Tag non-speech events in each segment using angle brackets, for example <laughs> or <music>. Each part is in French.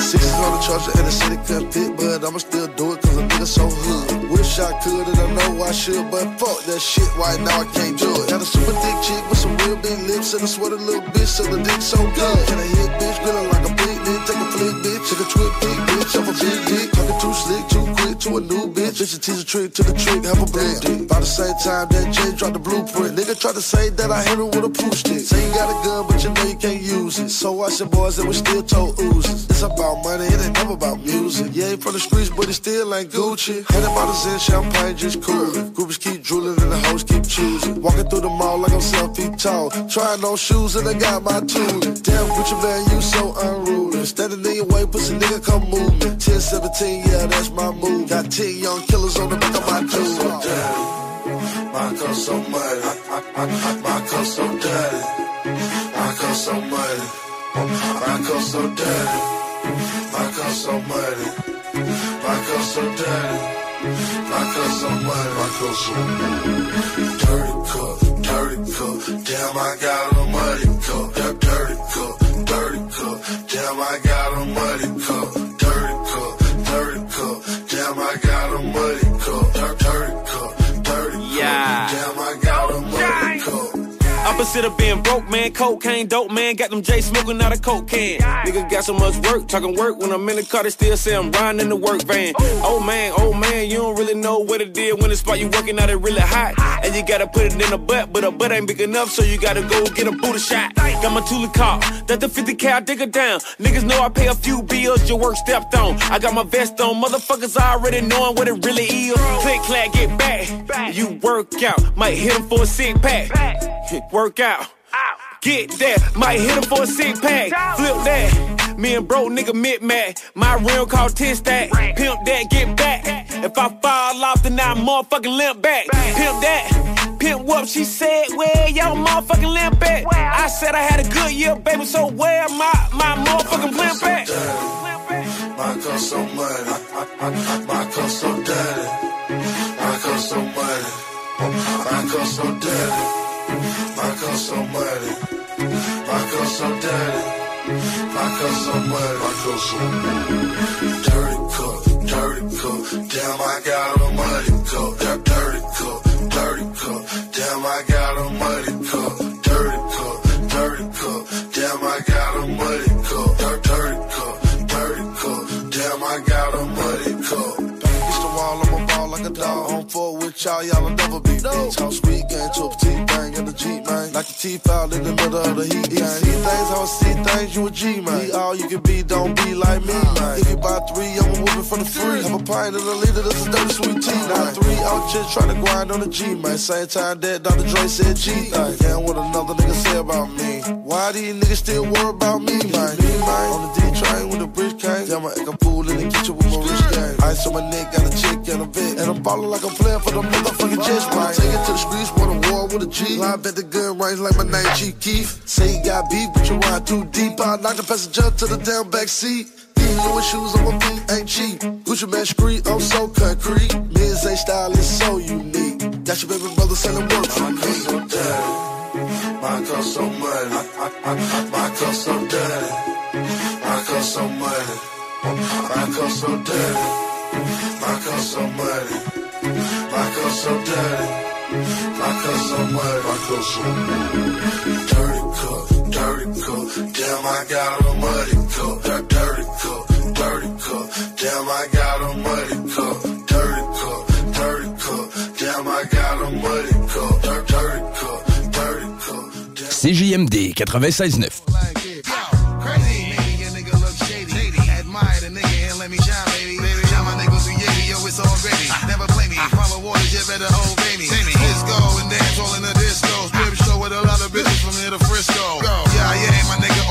Sixes on the charger and the city couldn't fit, but I'ma still do it cause a nigga so hood. Wish I could and I know I should, but fuck that shit right now I can't do it. Got a super thick chick with some real big lips and a sweater little bitch, so the dick so good. Can I hit bitch grilling like a big dick, take a flick bitch, take a twit big bitch, off a big dick, talking too slick, too to a new bitch. A tease a trick to the trick, have a blue dick. By the same time that Jay dropped the blueprint, nigga tried to say that I hit him with a proof stick. Say you got a gun, but you know you can't use it. So watch the boys that we still told oozes. It's about money, it ain't never about music. Yeah, ain't from the streets, but it still ain't Gucci. Hundred bottles in champagne, just coolin'. Groupies keep drooling and the hoes keep choosing. Walking through the mall like I'm seven feet tall. Trying on shoes and I got my tooling. Damn, Gucci man, you so unruly. Standing in your way, pussy nigga, come move me. 10, 17, yeah, that's my move. Got 10 young killers on the back of my tool. My car so muddy. My car so dirty. My car so muddy. My car so dirty. My car so muddy. My car so dirty. My car so muddy. My car so. Dirty cup, dirty cup. Damn, I got a muddy cup. That dirty cup, dirty cup. Damn, I got Opposite of being broke, man, cocaine, dope, man, got them J smoking out a coke can. Nigga got so much work, talking work. When I'm in the car, they still say I'm riding in the work van. Oh man, oh man, you don't really know what it did when the spot you working out it really hot. And you gotta put it in a butt, but a butt ain't big enough, so you gotta go get a booty shot. Got my Tula car, that the 50k, I dig down. Niggas know I pay a few bills, your work stepped on. I got my vest on, motherfuckers already knowing what it really is. Click, clack, get back. You work out, might hit him for a sick pack. Work out. Get that, might hit him for a sick pack. Flip that. Me and bro nigga mid mad. My rim called 10 stack. Pimp that, get back. If I fall off, then I motherfucking limp back. Pimp that. Pimp what she said, where y'all motherfucking limp at? I said I had a good year, baby, so where my, my motherfucking limp at? My car so muddy. My car so dirty. My car so muddy. My car so dirty. My car so muddy. My car so dirty. My car so muddy. My muddy. Dirty cup, dirty cup. Damn, I got a muddy cup. That dirty in the middle of the heat, gang. See things, I see things, you a G, man. Be all you can be, don't be like me, man. If you buy three, I'ma whoop it for the free. Have a pint and a liter, this is dirty sweet tea. Now three out just trying to grind on the G, man. Same time that Dr. Dre said G. Like, yeah, what another nigga say about me. Why do these niggas still worry about me, man? Me, man. On the D train with the bridge came. Damn, I act a fool in the kitchen with my wrist Ice on my nigga got a chick and a vet. And I'm ballin' like I'm playing for the motherfucking Jets, man. Take it to the streets, want a war with a G. Live at the gun range like my name Chief Keef. Say you got beef, but you ride too deep. I knock the passenger to the down back seat. Louis shoes on my feet ain't cheap. Gucci man street, I'm so concrete. A style is so unique. Got your baby brother selling work for me. So dirty. My car so muddy. My car so dirty. My car so muddy. My car so dirty. My car so muddy. My car so dirty. cup so much. My cup so Dirty cup, dirty cup. Damn, I got a muddy cup. That dirty cup, dirty cup. Damn, I got a muddy cup. Dirty cup, dirty cup. Damn, I got a muddy cup. Dirty cup, dirty cup. CJMD 96.9. you better obey me. Let's go and dance all in the disco. Strip show with a lot of business from here to Frisco. Yeah,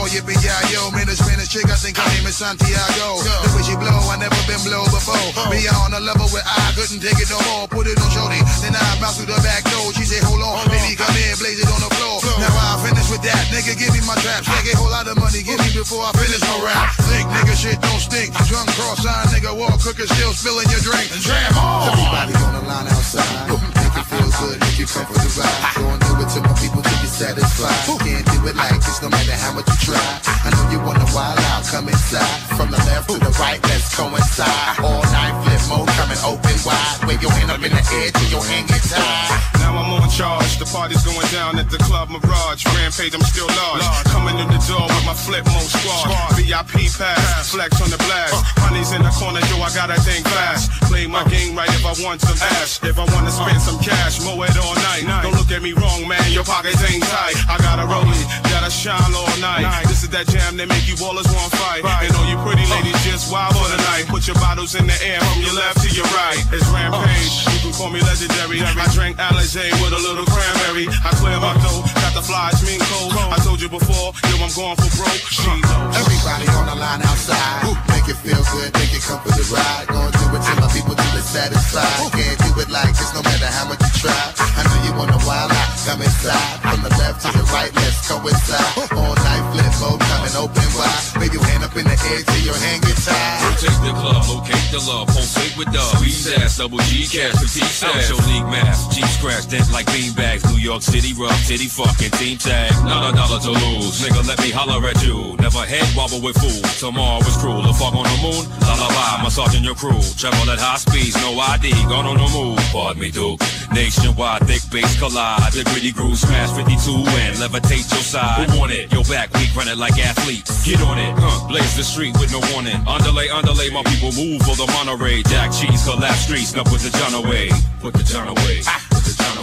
my nigga, oh yeah, big yeah, yo. Man, a Spanish chick, I think her name is Santiago. The way she blow, I never been blow before. Me on a level where I couldn't take it no more. Put it on shorty, then I bounce through the back door. She say, hold on, baby, come in, blaze it on the floor. Now I finish with that, nigga, give me my trap. Take a whole lot of money, give me before I finish my rap. Think, nigga, shit don't stink. Drunk cross sign, nigga, walk cooking, still spilling your drink. Jam on. Everybody on the line outside. Make it feel good, make you come for the ride. Go and do it to my people till you're satisfied. Can't do it like this, no matter how much you try. I know you wanna wild out, come inside. From the left to the right, let's coincide. All night flip mode, coming open wide. Wave your hand up in the air till your hand gets tied. Now I'm on charge. The party's going down at the Club Mirage. Rampage, I'm still large. Coming in the door with my flip mode squad. VIP pass, flex on the blast. Uh. Honey's in the corner, yo, I gotta thing fast. Play my uh. game right if I want some ass. If I wanna spend some cash, mow it all night. Don't look at me wrong, man, your pockets ain't tight. I got a rollie, gotta shine all night. This is that jam that make you ballers want fight. And all you pretty uh. ladies just wild for the night. Put your bottles in the air from your left to your right. It's uh. Rampage, you can call me legendary. I drank Alizé with a little cranberry. I clear my dough, got the flies, mean cold. I told you before, yo, I'm going for broke. She uh. knows. Everybody on the line outside. Make it feel good, make it come for the ride. Gonna do it till my people till it's satisfied. Can't do it like this no matter how much you try. I know you wanna wild out, come inside. From the left to the right, let's go inside. All night flip mode, coming open wide. Wave your hand up in the air till your hand gets tied. Rotate the club, locate the love, pulsate with dub. Squeeze ass, double G cash, petite stash. Out your league math, G scratch, dent like beanbags. New York City rough, titty fucking team tag. Not a dollar to lose, nigga, let me holler at you. Never head wobble with fool. Tomorrow is cruel. The fuck on the moon, lullaby, massaging your crew. Travel at high speeds, no ID, gone on the move. Pardon me, Duke. Nationwide, thick bass collide. The gritty groove smash 52 and levitate your side. Who want it? Your back, we run it like athletes. Get on it, huh? Blaze the street with no warning. Underlay, underlay, my people move for the monorail. Jack cheese, collapse streets, now put the John away. Put the John away. Put the.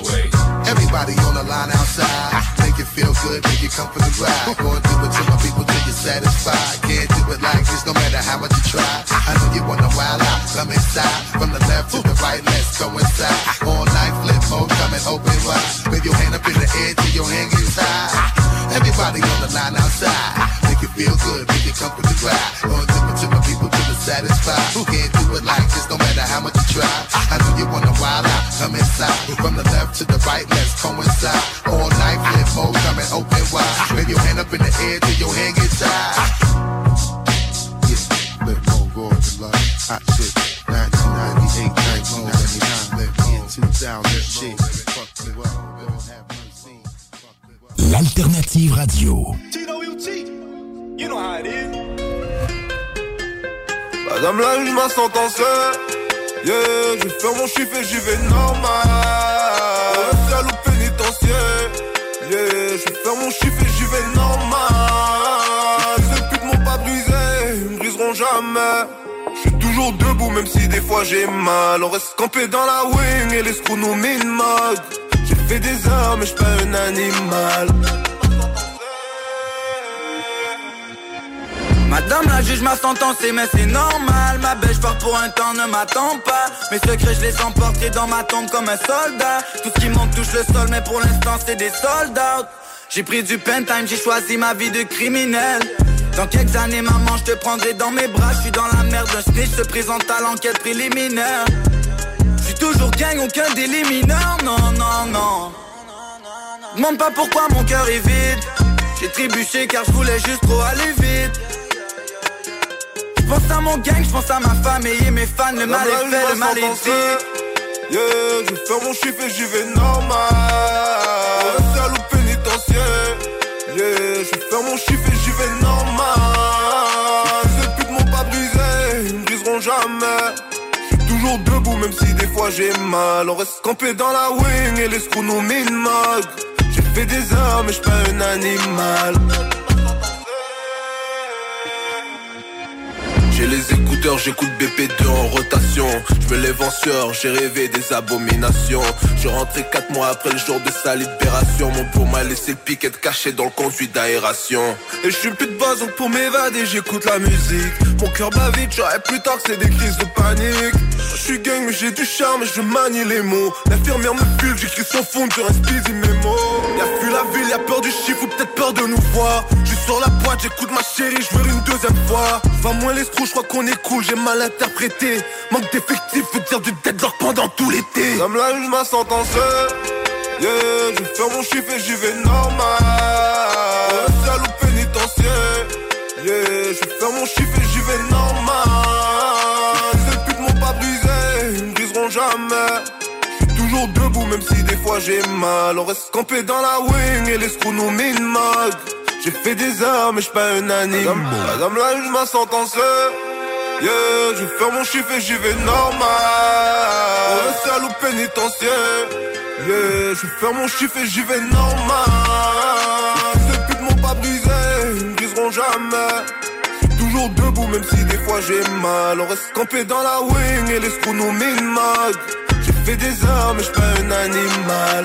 Everybody on the line outside. Make it feel good, make it come for the ride. Gonna do it to my people till you're satisfied. Can't do it like this no matter how much you try. I know you wanna wild out, come inside. From the left to the right, let's go inside. All night flip mode, coming open wide. Wave your hand up in the air till your hand gets tied. Everybody on the line outside. Make it feel good, make it come for the ride. Gonna do it to my people satisfied. Can't do it like this no matter how much you try? I know you wanna wild out, come inside. From the left to the right, let's coincide. All night flip mode, coming open wide. Wave your hand up in the air till your hand gets shit. 1998, 1999, flip mode, 2000 shit. Fuck me well. L'alternative radio. You know how it is. Madame la juge m'a sentencé Yeah, je vais faire mon chiffre et j'y vais normal. Au pénitentiaire Yeah, je vais faire mon chiffre et j'y vais normal. Ces putes m'ont pas brisé, ils me briseront jamais. Je suis toujours debout même si des fois j'ai mal. On reste campé dans la wing et les screws nous minent J'ai fait des heures mais je pas un animal Madame la juge m'a sentencé mais c'est normal Ma belle part pour un temps ne m'attend pas Mes secrets je les emporte dans ma tombe comme un soldat Tout ce qui monte touche le sol mais pour l'instant c'est des soldats J'ai pris du pen time, j'ai choisi ma vie de criminel dans quelques années, maman, je te prendrai dans mes bras. Je suis dans la merde, un snitch se présente à l'enquête préliminaire. Je suis toujours gang, aucun délit mineur. Non, non, non. Demande pas pourquoi mon cœur est vide. J'ai trébuché car je voulais juste trop aller vite. Je pense à mon gang, je pense à ma famille et mes fans. Le mal est fait, le mal est dit. Yeah, je vais faire mon chiffre et j'y vais normal Seul au pénitentiaire Yeah, je vais faire mon chiffre et j'y vais normal Ces putes m'ont pas brisé, ils me briseront jamais Je suis toujours debout même si des fois j'ai mal. On reste campé dans la wing et les screws nous minent J'ai fait des armes mais j'suis pas un animal. J'ai les écouteurs, j'écoute BP2 en rotation. Je veux les venceurs, j'ai rêvé des abominations. Je rentré 4 mois après le jour de sa libération. Mon pour m'a laissé le piquet caché dans le conduit d'aération. Et je suis plus de base, donc pour m'évader, j'écoute la musique. Mon cœur bat vite, j'aurais plus tard que c'est des crises de panique. Je suis gang, mais j'ai du charme et je manie les mots. L'infirmière me file, j'écris sans fond sur un speedy mémo. Y'a vu la ville, y'a peur du chiffre ou peut-être peur de nous voir. J'suis sur la boîte, j'écoute ma chérie, je veux une deuxième fois. Va moins les je crois qu'on est cool, j'ai mal interprété. Manque d'effectifs, faut dire du deadlock pendant tout l'été. Comme la juge m'a sentencé. Yeah, je faire mon chiffre et j'y vais normal. Ou pénitentiaire. Yeah, je faire mon chiffre et j'y vais normal. Ces putes m'ont pas brisé, ils me briseront jamais. Je toujours debout, même si des fois j'ai mal. On reste campé dans la wing et les screws nous minent j'ai fait des heures, mais j'suis pas un animal. Madame la juge m'a sentencé. Yeah, je vais faire mon chiffre et j'y vais normal. On est seul ou pénitentiaire. Yeah, je vais faire mon chiffre et j'y vais normal. Ces putes m'ont pas brisé, ils me briseront jamais. J'suis toujours debout, même si des fois j'ai mal. On reste campé dans la wing et les screws nous minent J'ai fait des heures, mais j'suis pas un animal.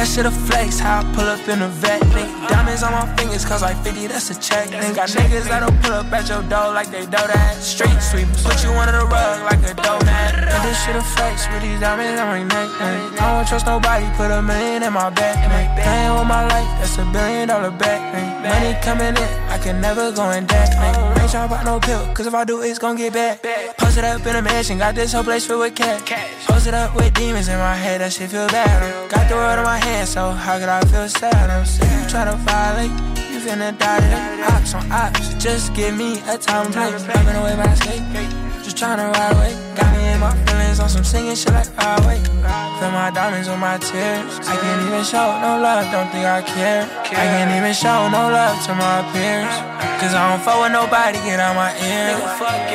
That shit a flex, how I pull up in a vet. Diamonds on my fingers, cause like 50, that's a check. Then got niggas that'll pull up at your door like they do that. Street sweepers, put you under the rug like a donut. And this shit a flex with these diamonds on my neck. nigga. I don't trust nobody, put a million in my back. Playing with my life, that's a billion dollar bet. Money coming in, I can never go in debt. nigga. Ain't to pop no pill, cause if I do, it's gon' get back. Post it up in a mansion, got this whole place filled with cash. Post it up with demons in my head, that shit feel bad. Got the world in my so how could I feel sad? I'm sick, you try to violate, you finna die today. Ops on ops, just give me a time and place. Rapping away my escape, just tryna ride away. Got me feelings on some singing shit like highway. Fill my diamonds with my tears. I can't even show no love, don't think I care. I can't even show no love to my peers. Cause I don't fuck with nobody, get out my ear.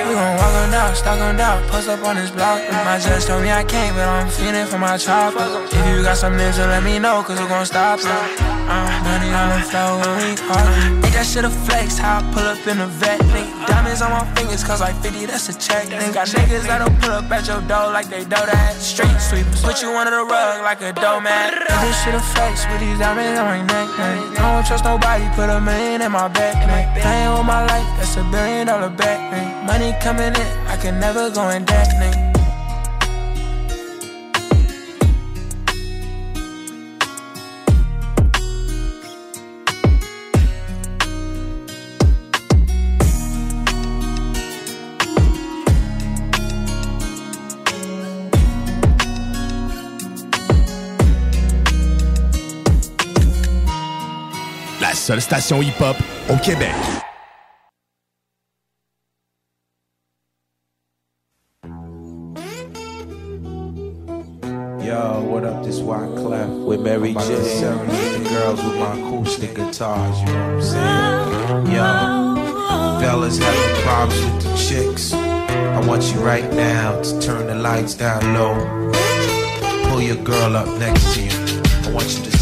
We gon' walk on down, stalk on down, post up on this block. My judge told me I can't, but I'm feeling for my chopper. If you got some news, let me know, cause we gon' stop it. Uh, money on the floor when we argue. Ain't that shit a flex, how I pull up in a vet. Diamonds on my fingers, cause like 50, that's a check. Then got niggas that'll pull up at your door like they do that. Street sweepers, put you under the rug like a doormat. Ain't this shit a flex with these diamonds on my neck. Man. I don't trust nobody, put a million in my back. Playing with my life, that's a billion dollar bet. Man. Money coming in, I can never go in debt. Man. Seule station hip-hop au Québec. Yo, what up? This Clef with Mary J. Serenade the girls with my acoustic guitars, you know what I'm saying? Yo, fellas having problems with the chicks. I want you right now to turn the lights down low. Pull your girl up next to you. I want you to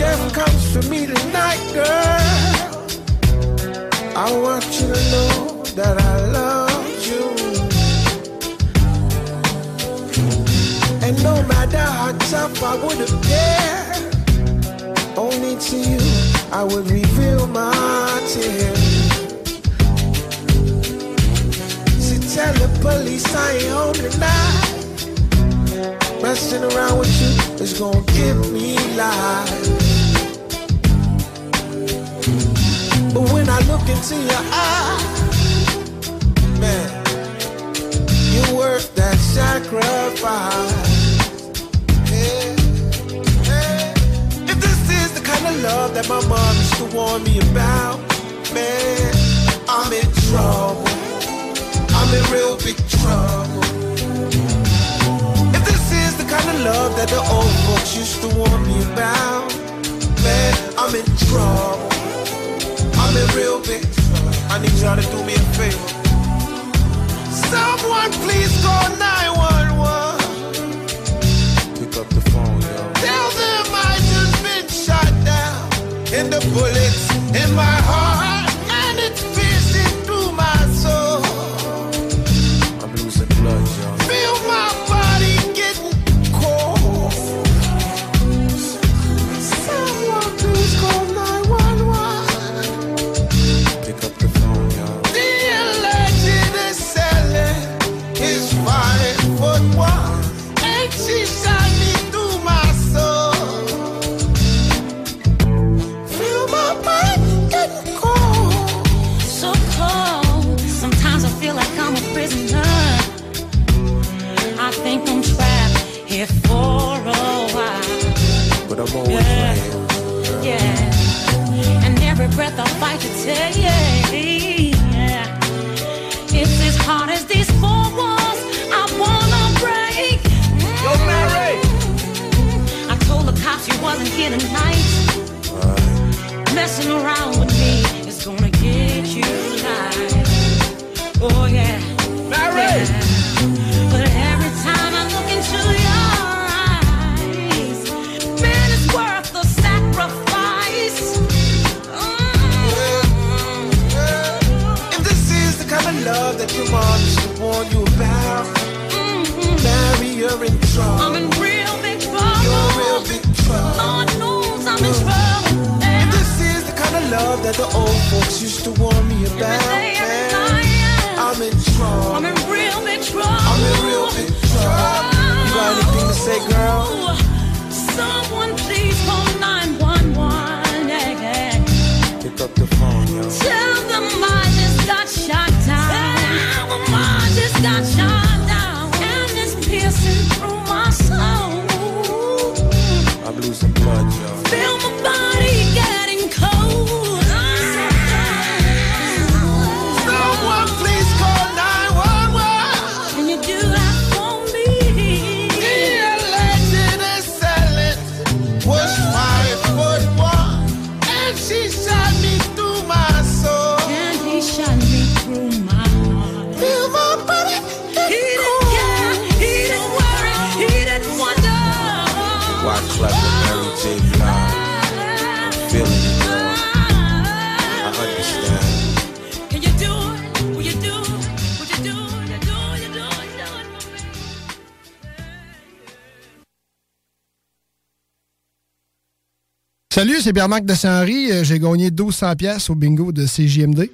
chef comes for me tonight, girl. I want you to know that I love you. And no matter how tough I would have appear, only to you I would reveal my tears. So tell the police I ain't home tonight. Messing around with you is gonna give me life. But when I look into your eyes, man, you're worth that sacrifice. If this is the kind of love that my mom used to warn me about, man, I'm in trouble. I'm in real big trouble. If this is the kind of love that the old folks used to warn me about, man, I'm in trouble. I'm real big. I need y'all to do me a favor. Someone please call 911. Pick up the phone, yo. Tell them I just been shot down. And the bullets in my heart. Here tonight. Messing around with me is gonna get you live. Oh yeah. Mary. But every time I look into your eyes, man, it's worth the sacrifice. Mm-hmm. If this is the kind of love that your mom used to warn you about, mm-hmm. Mary, you're in trouble. I'm that the old folks used to warn me about, I'm in trouble. I'm in real big trouble. I'm in real big trouble. You got anything to say, girl? Someone please call 911. Yeah, yeah. Pick up the phone, yo. Tell them I just got shot down. Tell them I just got shot down. And it's piercing through my soul. I'm losing blood, yo. Feel Salut, c'est Pierre-Marc de Saint-Henri. Euh, J'ai gagné 1200 pièces au bingo de CJMD.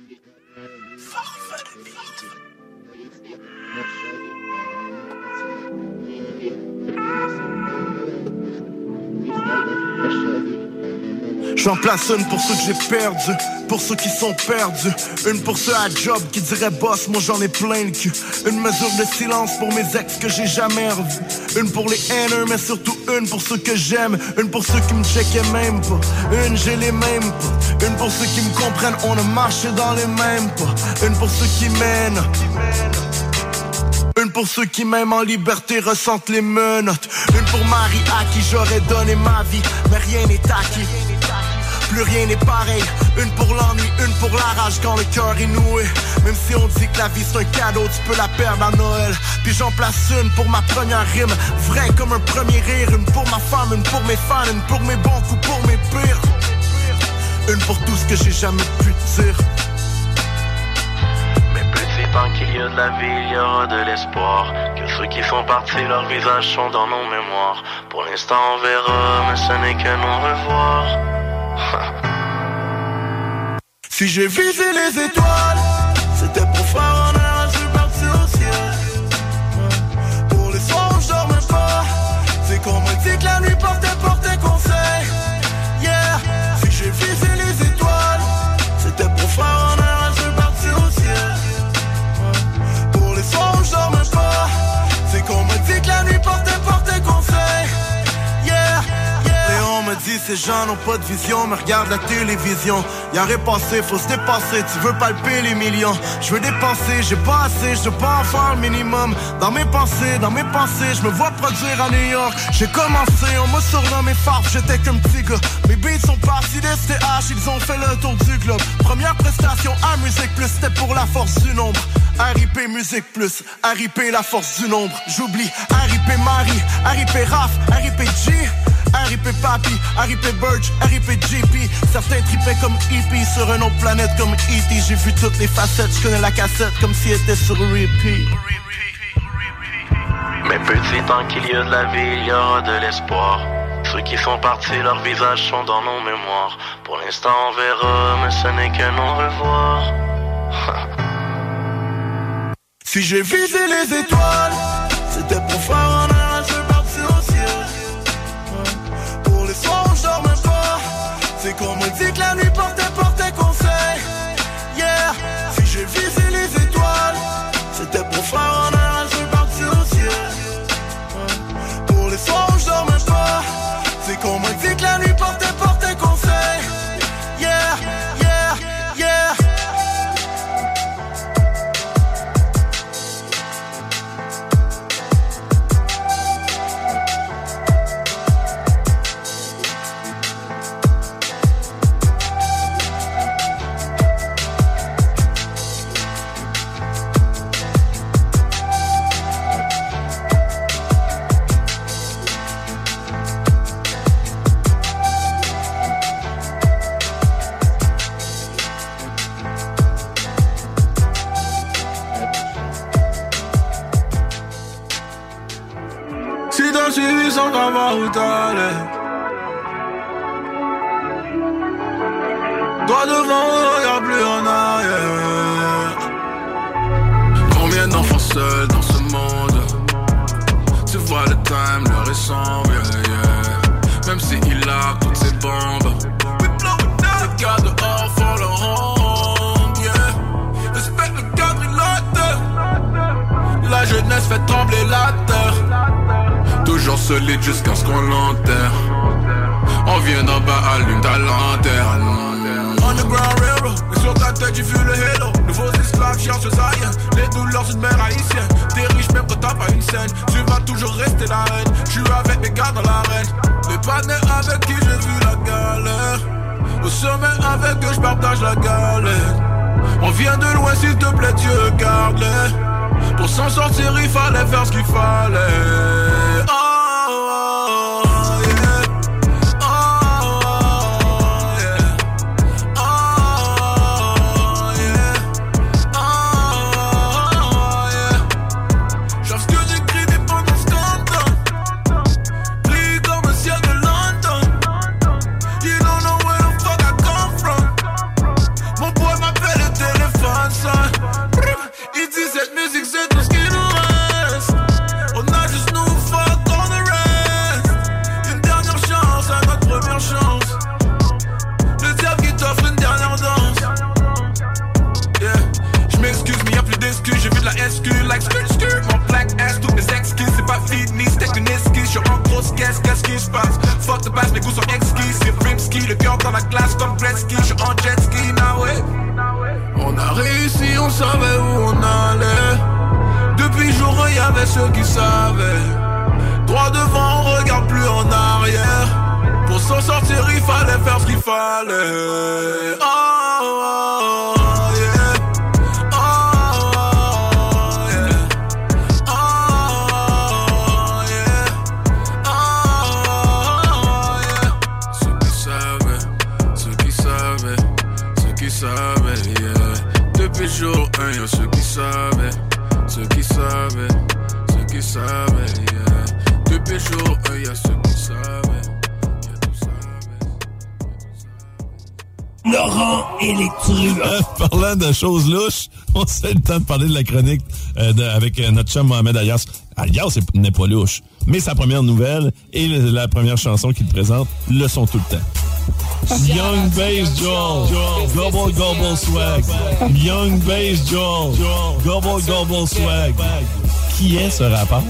J'en place une pour ceux que j'ai perdus, pour ceux qui sont perdus. Une pour ceux à job qui diraient boss, moi j'en ai plein le cul. Une mesure de silence pour mes ex que j'ai jamais revus. Une pour les haineux, mais surtout une pour ceux que j'aime. Une pour ceux qui me checkaient même pas. Une, j'ai les mêmes pas. Une pour ceux qui me comprennent, on a marché dans les mêmes pas. Une pour ceux qui mènent. Une pour ceux qui même en liberté ressentent les menottes Une pour Marie à qui j'aurais donné ma vie Mais rien n'est acquis plus rien n'est pareil, une pour l'ennui, une pour la rage quand le cœur est noué. Même si on dit que la vie c'est un cadeau, tu peux la perdre à Noël. Puis j'en place une pour ma première rime, vrai comme un premier rire. Une pour ma femme, une pour mes fans, une pour mes bons coups, pour mes pires. Une pour tout ce que j'ai jamais pu dire. Mais petit tant qu'il y a de la vie, il y aura de l'espoir. Que ceux qui sont partis, leurs visages sont dans nos mémoires. Pour l'instant, on verra, mais ce n'est que non revoir. Si j'ai visé les étoiles, c'était pour faire honneur, je suis parti au ciel. Pour les soirs où je dormais pas, c'est qu'on me dit que la nuit ces gens n'ont pas de vision, mais regarde la télévision. Y'a rien passé, faut se dépasser, tu veux palper les millions. Je veux dépenser, j'ai pas assez, je pas en faire le minimum. Dans mes pensées, dans mes pensées, je me vois produire à New York. J'ai commencé, on m'a surnommé Farf, j'étais qu'un petit gars. Mes beats sont partis des STH, ils ont fait le tour du globe. Première prestation à Musique Plus, c'était pour la force du nombre. RIP Musique Plus, RIP la force du nombre. J'oublie RIP Marie, RIP Raph, RIP G. RIP Papi, RIP Birch, RIP JP Certains tripaient comme EP sur une autre planète comme E.T. J'ai vu toutes les facettes, je connais la cassette comme si elle était sur repeat Mais petit, tant qu'il y a de la vie, il y aura de l'espoir. Ceux qui sont partis, leurs visages sont dans nos mémoires. Pour l'instant, on verra, mais ce n'est que non revoir. <laughs> Si j'ai visé les étoiles, Tu vas toujours rester la reine Je suis avec mes gars dans l'arène. Les panneaux avec qui j'ai vu la galère Au sommet avec eux je partage la galère On vient de loin s'il te plaît Dieu garde-les. Pour s'en sortir il fallait faire ce qu'il fallait. Oh, choses louches, <laughs> on sait le temps de parler de la chronique euh, de- avec euh, notre chum Mohamed Alias. Alias c'est- n'est pas louche, mais sa première nouvelle et le- la première chanson qu'il présente le sont tout le temps. Young Bass Joel, Gobble Gobble Swag. Young Bass Joel, Gobble Gobble Swag. qui est ce rappeur?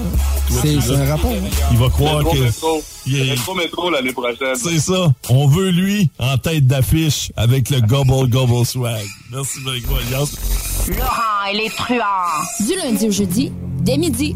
C'est un rapport. hein? Il va croire Métro, que... métro. Il est- Métro, métro l'année prochaine. C'est ça. On veut lui en tête d'affiche avec le Gobble Gobble Swag. Merci beaucoup, Alliance. Laurent et les truands. Du lundi au jeudi, dès midi.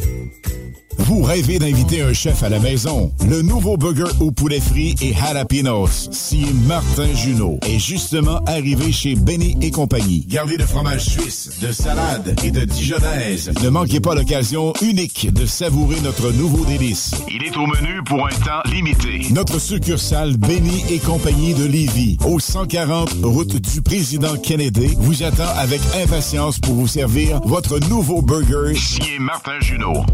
Vous rêvez d'inviter un chef à la maison? Le nouveau burger au poulet frit et jalapenos, si Martin Junot, est justement arrivé chez Benny et compagnie. Gardez de fromage suisse, de salade et de dijonnaise. Ne manquez pas l'occasion unique de savourer notre nouveau délice. Il est au menu pour un temps limité. Notre succursale Benny et compagnie de Lévis, au 140 route du président Kennedy, vous attend avec impatience pour vous servir votre nouveau burger, signé Martin Junot.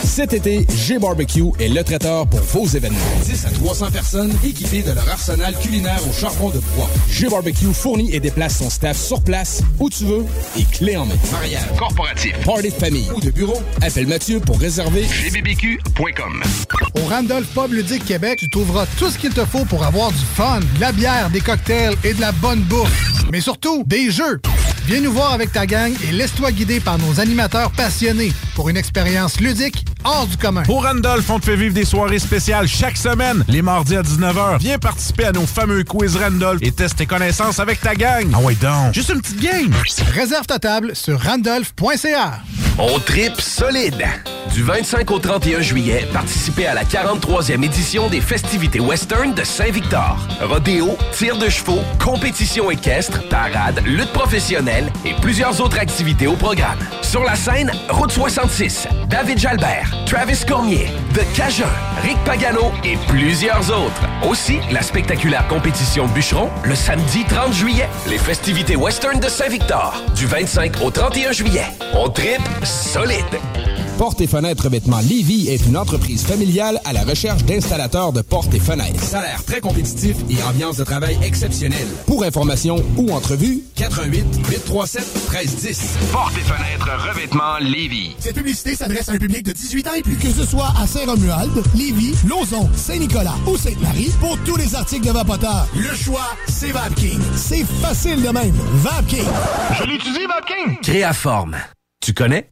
Cet été, G-Barbecue est le traiteur pour vos événements. 10 à 300 personnes équipées de leur arsenal culinaire au charbon de bois. G-Barbecue fournit et déplace son staff sur place, où tu veux, et clé en main. Mariage, corporatif, party de famille ou de bureau, appelle Mathieu pour réserver gbbq.com. Au Randolph Pub Ludique Québec, tu trouveras tout ce qu'il te faut pour avoir du fun, de la bière, des cocktails et de la bonne bouffe. Mais surtout, des jeux. Viens nous voir avec ta gang et laisse-toi guider par nos animateurs passionnés pour une expérience ludique hors du commun. Au Randolph, on te fait vivre des soirées spéciales chaque semaine, les mardis à 19h. Viens participer à nos fameux quiz Randolph et teste tes connaissances avec ta gang. Ah ouais donc, juste une petite game. Réserve ta table sur randolph.ca. On tripe solide. Du 25 au 31 juillet, participez à la 43e édition des festivités western de Saint-Victor. Rodéo, tir de chevaux, compétition équestre, parade, lutte professionnelle et plusieurs autres activités au programme. Sur la scène, Route 66, David Jalbert, Travis Cormier, The Cajun, Rick Pagano et plusieurs autres. Aussi, la spectaculaire compétition bûcheron le samedi 30 juillet. Les festivités western de Saint-Victor, du 25 au 31 juillet. On tripe solide. Portes et fenêtres revêtements Lévis est une entreprise familiale à la recherche d'installateurs de portes et fenêtres. Salaire très compétitif et ambiance de travail exceptionnelle. Pour information ou entrevue, 88 837 1310. Portes et fenêtres revêtements Lévis. Cette publicité s'adresse à un public de 18 ans et plus. Que ce soit à Saint-Romuald, Lévis, Lauson, Saint-Nicolas ou Sainte-Marie, pour tous les articles de Vapoteur, le choix, c'est VapKing. C'est facile de même. VapKing. Je l'utilise, VapKing. Créaforme. Tu connais?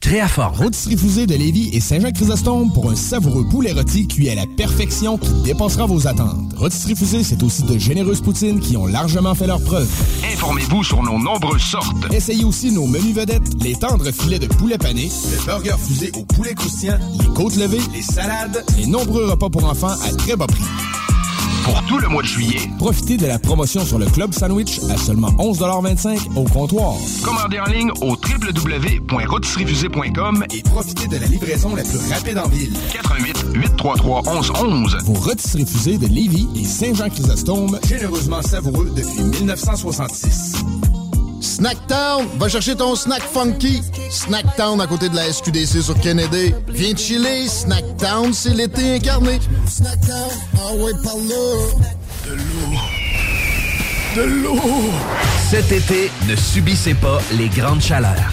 Créaforme. Rôtisserie Fusée de Lévis et Saint-Jean-Chrysostome pour un savoureux poulet rôti cuit à la perfection qui dépassera vos attentes. Rôtisserie Fusée, c'est aussi de généreuses poutines qui ont largement fait leur preuve. Informez-vous sur nos nombreuses sortes. Essayez aussi nos menus vedettes, les tendres filets de poulet pané, le burger fusé au poulet croustillant, les côtes levées, les salades, les nombreux repas pour enfants à très bas prix. Pour tout le mois de juillet, profitez de la promotion sur le Club Sandwich à seulement 11,25 au comptoir. Commandez en ligne au www.rotisseriefusée.com et profitez de la livraison la plus rapide en ville. 88 833 1111. Vos rôtisseries fusées de Lévis et Saint-Jean-Chrysostome, généreusement savoureux depuis 1966. Snacktown, va chercher ton snack funky. Snacktown à côté de la SQDC sur Kennedy. Viens chiller, Snacktown, c'est l'été incarné. Snacktown, ah ouais, par là. De l'eau. De l'eau. Cet été, ne subissez pas les grandes chaleurs.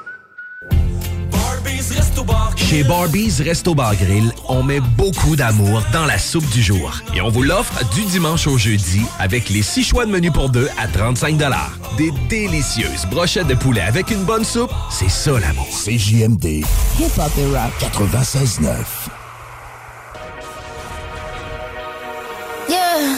chez Barbies Resto Bar Grill, on met beaucoup d'amour dans la soupe du jour. Et on vous l'offre du dimanche au jeudi avec les six choix de menu pour deux à 35 Des délicieuses brochettes de poulet avec une bonne soupe, c'est ça l'amour. CJMD, hip-hop et rap 96.9. Yeah,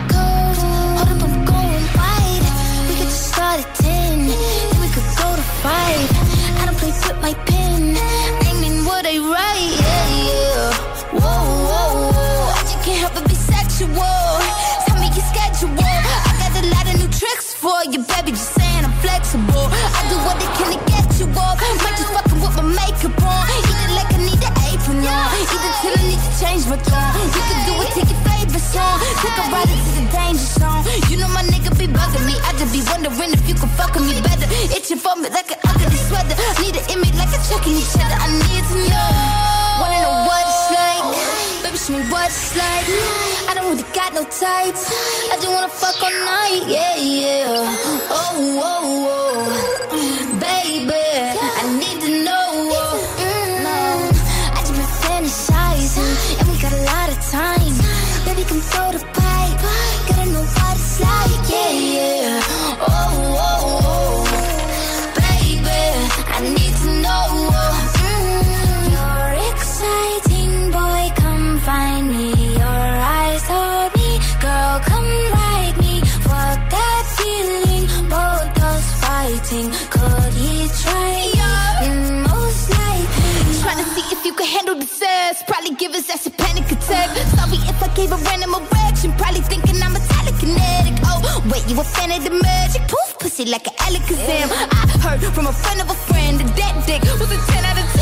my pen. Aiming what I write, yeah, yeah. Whoa, whoa, whoa. I can't help but be sexual. Tell me your schedule. I got a lot of new tricks for you, baby. Just saying I'm flexible. I do what they can to get you off. Might just fucking with my makeup on. It like I need an apron on. It till I need to change my tone. You can do it to your song. Take a ride into the danger zone. You know my nigga be bugging me. I just be wondering if you can fuck with me better. Itching for me like an ugly sweater. Need an image like a choking each other. I need to know. Wanna know what it's like? Baby, show me what it's like. I don't really got no tights. I just wanna fuck all night. Yeah, yeah. Oh, oh, oh. Gave a random erection. Probably thinking I'm a telekinetic. Oh, wait, you a fan of the magic? Poof, pussy like an Alakazam. I heard from a friend of a friend that that dick was a 10 out of 10.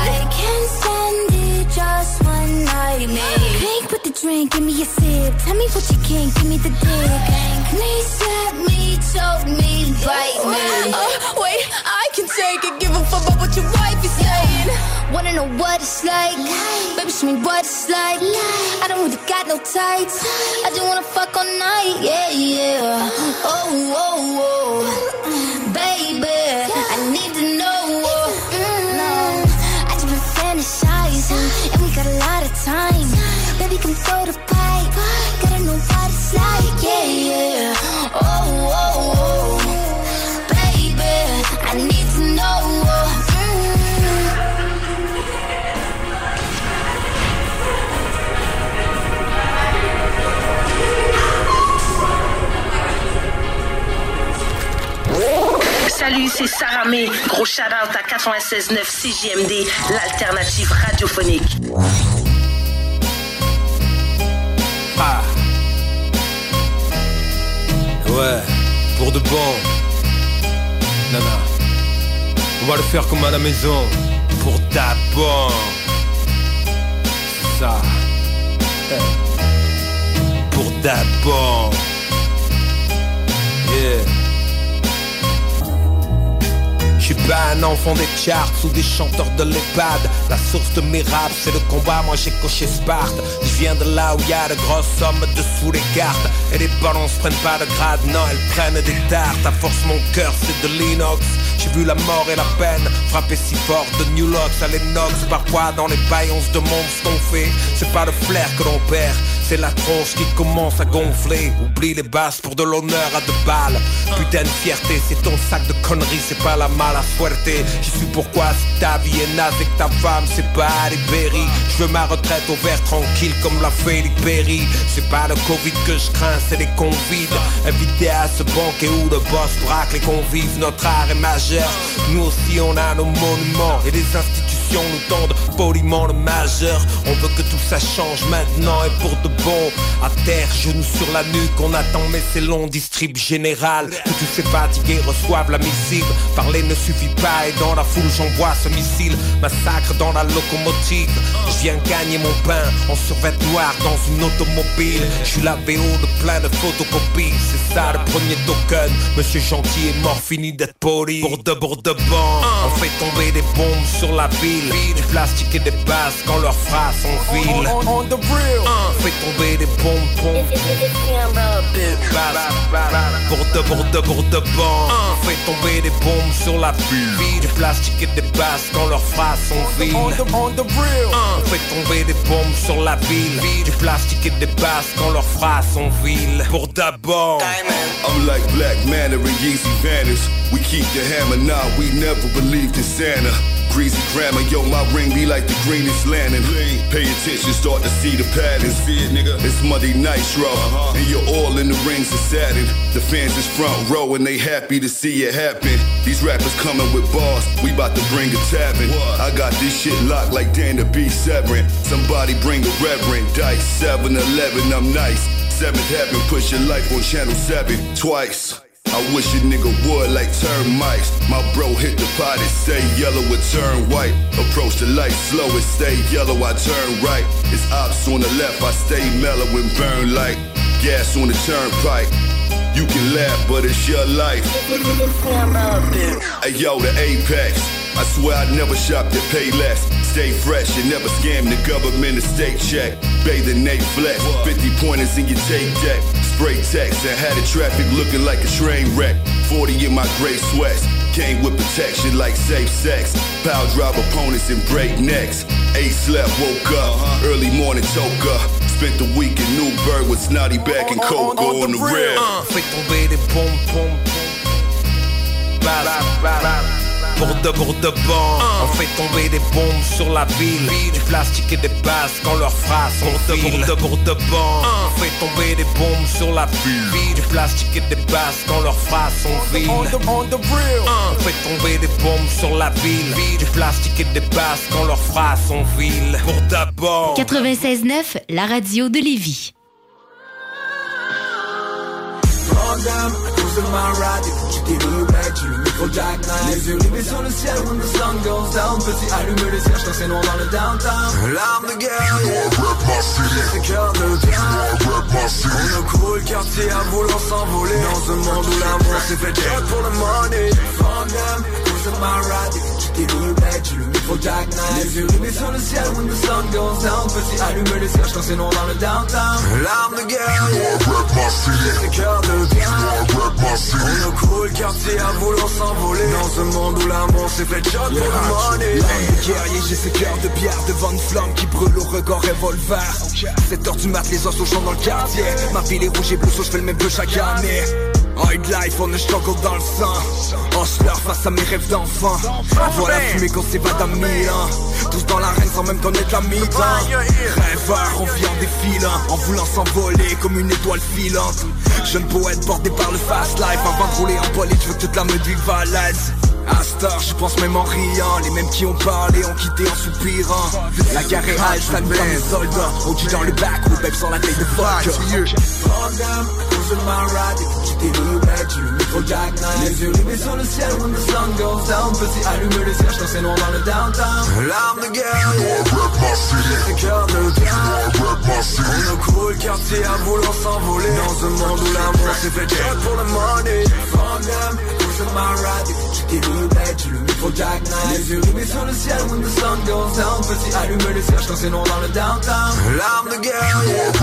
I can't stand it, just one night, maybe. Drink with the drink, give me a sip. Tell me what you can, give me the dick. Please slap me, choke me, bite me. Uh, wait, I can take it. Give a fuck about what your wife is saying. Wanna know what it's like? Baby, show me what it's like. I don't really got no tights. I just wanna fuck all night. Yeah, yeah. Oh, oh, oh. Baby, I need to know. Mm, I just been fantasizing, and we got a lot of time. Baby, come throw the pipe. Gotta know what it's like. Salut, c'est Sarah May. Gros shout-out à 96.9 CJMD, l'alternative radiophonique. Ah. Ouais, pour de bon. Nana. On va le faire comme à la maison. Pour d'abord. Ça. Eh. Pour d'abord. Yeah. Un enfant des charts ou des chanteurs de l'EHPAD. La source de mes raps c'est le combat, moi j'ai coché Sparte. Je viens de là où y de grosses sommes dessous les cartes. Et les balances prennent pas de grade, non elles prennent des tartes. À force mon cœur c'est de l'inox. J'ai vu la mort et la peine frapper si fort. De New Locks à l'inox Parfois dans les baillons de monde ce qu'on fait. C'est pas le flair que l'on perd c'est la tronche qui commence à gonfler. Oublie les basses pour de l'honneur à deux balles. Putain de fierté, c'est ton sac de conneries C'est pas la mala suerte Je suis pourquoi si ta vie est naze et que ta femme c'est pas Ali Berry. Je veux ma retraite au vert tranquille comme l'a fait Lee Perry. C'est pas le Covid que je crains, c'est les convives. Invités à ce banquet où le boss braque les convives. Notre art est majeur. Nous aussi on a nos monuments Et les institutions nous tendent poliment le majeur. On veut que tout ça change maintenant et pour de bon. À terre, genoux sur la nuque, on attend mais c'est long Distrib général, que tous ces fatigués reçoivent la missive. Parler ne suffit pas et dans la foule j'envoie ce missile. Massacre dans la locomotive. Je viens gagner mon pain en survêt noir dans une automobile. Je suis la VO de plein de photocopies. C'est ça le premier token. Monsieur Gentil est mort, fini d'être poli. Pour de pour de On fait tomber des bombes sur la ville Du plastique et des bases quand leurs phrases sont viles. On the real. On fait tomber des bombes, bombes Base, base, Pour de, pour de, pour de bon. On fait tomber des bombes sur la ville. Du plastique et des basques quand leurs phrases sont vides On fait tomber des bombes sur la ville. Du plastique et des basques quand leurs phrases sont viles. Pour d'abord I'm like Black Manor and Yeezy Vanish. We keep the hammer now, we never believed in Santa. Greasy grammar, yo, my ring be like the greenest lantern. Pay attention, start to see the patterns. See it, nigga. It's Monday Nitro, uh-huh. and you're all in the rings of Saturn. The fans is front row, and they happy to see it happen. These rappers coming with bars, we bout to bring a tavern. I got this shit locked like Dan be Severin. Somebody bring a reverend. Dice 7 11, I'm nice. Seventh heaven, push your life on channel 7 twice. I wish a nigga would like termites. My bro hit the pot, it say yellow, it turn white. Approach the light slow, it stay yellow, I turn right. It's ops on the left, I stay mellow and burn like gas on the turnpike. You can laugh, but it's your life. Hey yo, the apex. I swear I'd never shop at pay less. Stay fresh and never scam the government a state check. Bathing Nate flex, 50 pointers in your tape deck. Spray text and had the traffic looking like a train wreck. 40 in my gray sweats. Came with protection like safe sex. Power drive opponents and break necks. Eight slept, woke up. Early morning toke up. Spent the week in Newburgh with Snotty back and Coco on the rail. Uh, Fait tomber des bombes, bombes, bombes. Pour de, pour de bon On fait tomber des bombes sur la ville. Du plastique et des bases quand leurs phrases sont Pour de, pour de, pour de bon On fait tomber des bombes sur la ville. Du plastique et des bases quand leurs phrases sont vides On fait tomber des bombes sur la ville. Du plastique et des bases quand leurs phrases sont viles Pour d'abord 96.9, la radio de Lévis. Programme tu le micro Les yeux rivés sur le ciel when the sun goes down. Petit allume le cierge quand c'est noir dans le downtown. L'arme de guerre, j'ai ce cœur de bien On a couru le quartier à vouloir s'envoler. Dans un monde où l'amour s'est fait pour le money. Programme à de ma ride. Tu le mec, j'ai le micro Jack Knight Les yeux rivés sur le ciel when the sun goes down. Petit allume le cierge quand c'est noir dans le downtown. L'arme de guerre, j'ai ce cœur de bien on a couru le quartier à vouloir s'envoler. Dans un monde où l'amour s'est fait shot pour le money. L'âme de guerrier, j'ai ce cœur de bière Devant une flamme qui brûle au regard revolver. 7 heures du mat, les os au champ dans le quartier. Ma ville est rouge et bleue, je fais le même peu chaque année Hard life, on a struggle dans le sang. Hustler face à mes rêves d'enfant. On voit la fumée qu'on s'évade à mille ans Tous dans l'arène sans même connaître la mi-temps Rêveur, on vit en défilant En voulant s'envoler comme une étoile filante. Jeune poète bordé par le fast life. Avant de rouler en bolide, je veux que toute la meute vive à l'aise. Star, je pense même en riant. Les mêmes qui ont parlé ont quitté en soupirant. La guerre est halte, ça nous soldats. On dit dans le back, ou babe sans la tête de fuck My ride. To get you there, you imagine le Knight Les yeux rivés sur le ciel when the sun goes down. Petit allume le cierge quand c'est noir dans le downtown. L'arme de guerre, j'ai ce cœur de bien On a couru le quartier à vouloir s'envoler. Dans un monde où l'amour s'est fait jet pour le money. Programme à cause de ma ride. T'es le mec, j'ai le micro Jack Knight Les yeux rivés sur le ciel when the sun goes down. Petit allume le cierge quand c'est noir dans le downtown. L'arme de guerre, j'ai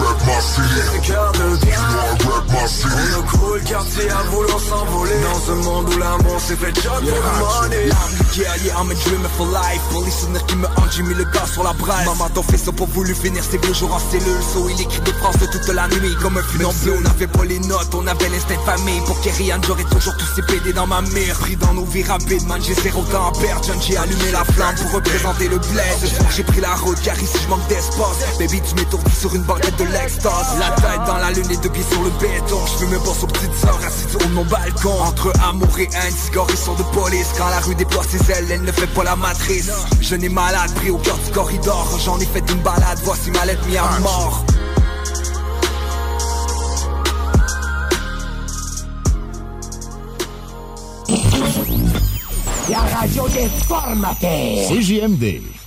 ce cœur de bien On a couru le quartier à vouloir s'envoler Dans un monde où l'amour s'est fait shot pour le money. L'arme de guerrier, I'm a dreamer for life. Pour les qui me hantent, j'ai mis le gars sur la braille Maman ton fait ça pour voulu finir ses vieux jours en cellule. So il écrit des phrases de toute la nuit Comme un funambule, on avait pas les notes, on avait l'instinct de famille. Pour qu'Erian, j'aurais toujours tous ces PD dans ma mire. Pris dans nos vies rapides, man j'ai zéro temps à perdre. John, j'ai allumé la flamme pour représenter le bled. Ce soir j'ai pris la route car ici je manque d'espace. Baby tu m'étourdis sur une banquette de l'extase. La tête dans la lune et deux pieds sur le béton. Je fume mes boss aux petites sœurs assises au mon balcon Entre amour et haine, cigare et son de police. Quand la rue déploie ses ailes, elle ne fait pas la matrice. Je n'ai malade, pris au cœur du corridor. J'en ai fait une balade, voici ma lettre mis à mort. La radio des formateurs. CJMD.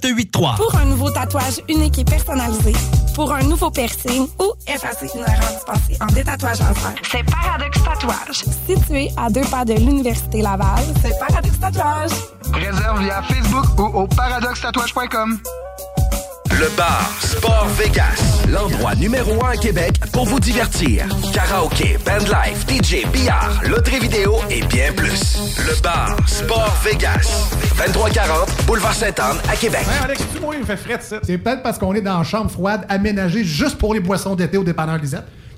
581-984-9283. Pour un nouveau tatouage unique et personnalisé, pour un nouveau piercing ou effacer une erreur dispensée en détatouage laser, c'est Paradox Tatouage. Situé à deux pas de l'Université Laval, c'est Paradox Tatouage. Réserve via Facebook ou au paradoxtatouage.com. Le bar Sport Vegas, l'endroit numéro un à Québec pour vous divertir. Karaoke, bandlife, DJ, billard, loterie vidéo et bien plus. Le bar Sport Vegas, 2340 Boulevard Sainte-Anne à Québec. Ouais, Alex, tu moi, il me fait fret, ça. C'est peut-être parce qu'on est dans une chambre froide aménagée juste pour les boissons d'été au dépanneur Lisette.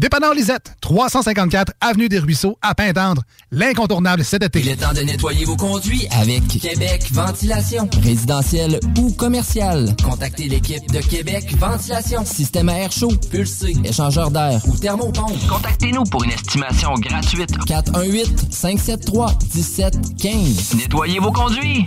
Dépanneur Lisette, 354 Avenue des Ruisseaux, à Pintendre. L'incontournable cet été. Il est temps de nettoyer vos conduits avec Québec Ventilation. Résidentiel ou commercial. Contactez l'équipe de Québec Ventilation. Système à air chaud, pulsé, échangeur d'air ou thermopompe. Contactez-nous pour une estimation gratuite. 418-573-1715. Nettoyez vos conduits.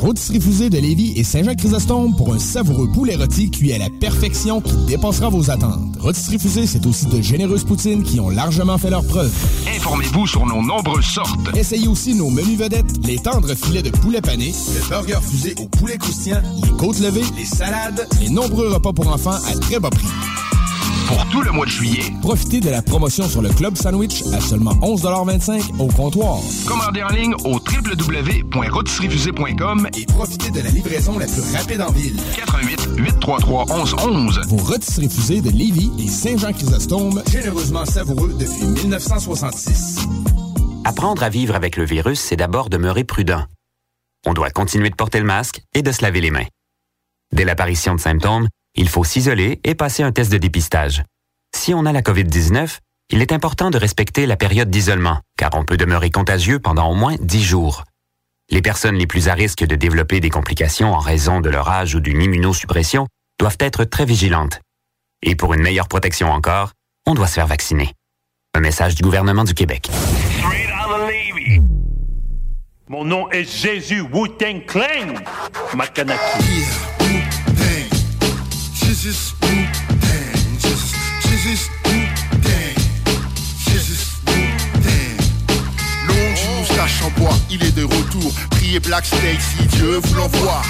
Rôtisserie Fusée de Lévis et Saint-Jacques-Chrysostome pour un savoureux poulet rôti cuit à la perfection qui dépassera vos attentes. Rôtisserie Fusée, c'est aussi de généreuses poutines qui ont largement fait leurs preuves. Informez-vous sur nos nombreuses sortes. Essayez aussi nos menus vedettes, les tendres filets de poulet pané, le burger fusé au poulet croustillant, les côtes levées, les salades, les nombreux repas pour enfants à très bas prix. Pour tout le mois de juillet, profitez de la promotion sur le Club Sandwich à seulement 11,25 au comptoir. Commandez en ligne au www.rotisseriefusée.com et profitez de la livraison la plus rapide en ville. 88 833 1111. Vos rôtisseries fusées de Lévis et Saint-Jean-Chrysostome, généreusement savoureux depuis 1966. Apprendre à vivre avec le virus, c'est d'abord demeurer prudent. On doit continuer de porter le masque et de se laver les mains. Dès l'apparition de symptômes, il faut s'isoler et passer un test de dépistage. Si on a la COVID-19, il est important de respecter la période d'isolement, car on peut demeurer contagieux pendant au moins 10 jours. Les personnes les plus à risque de développer des complications en raison de leur âge ou d'une immunosuppression doivent être très vigilantes. Et pour une meilleure protection encore, on doit se faire vacciner. Un message du gouvernement du Québec. Mon nom est Jésus Wu-Tang. Wu-Tang, Jesus, Wu-Tang. Long du moustache en bois, il est de retour. Priez Black Snake si Dieu vous l'envoie.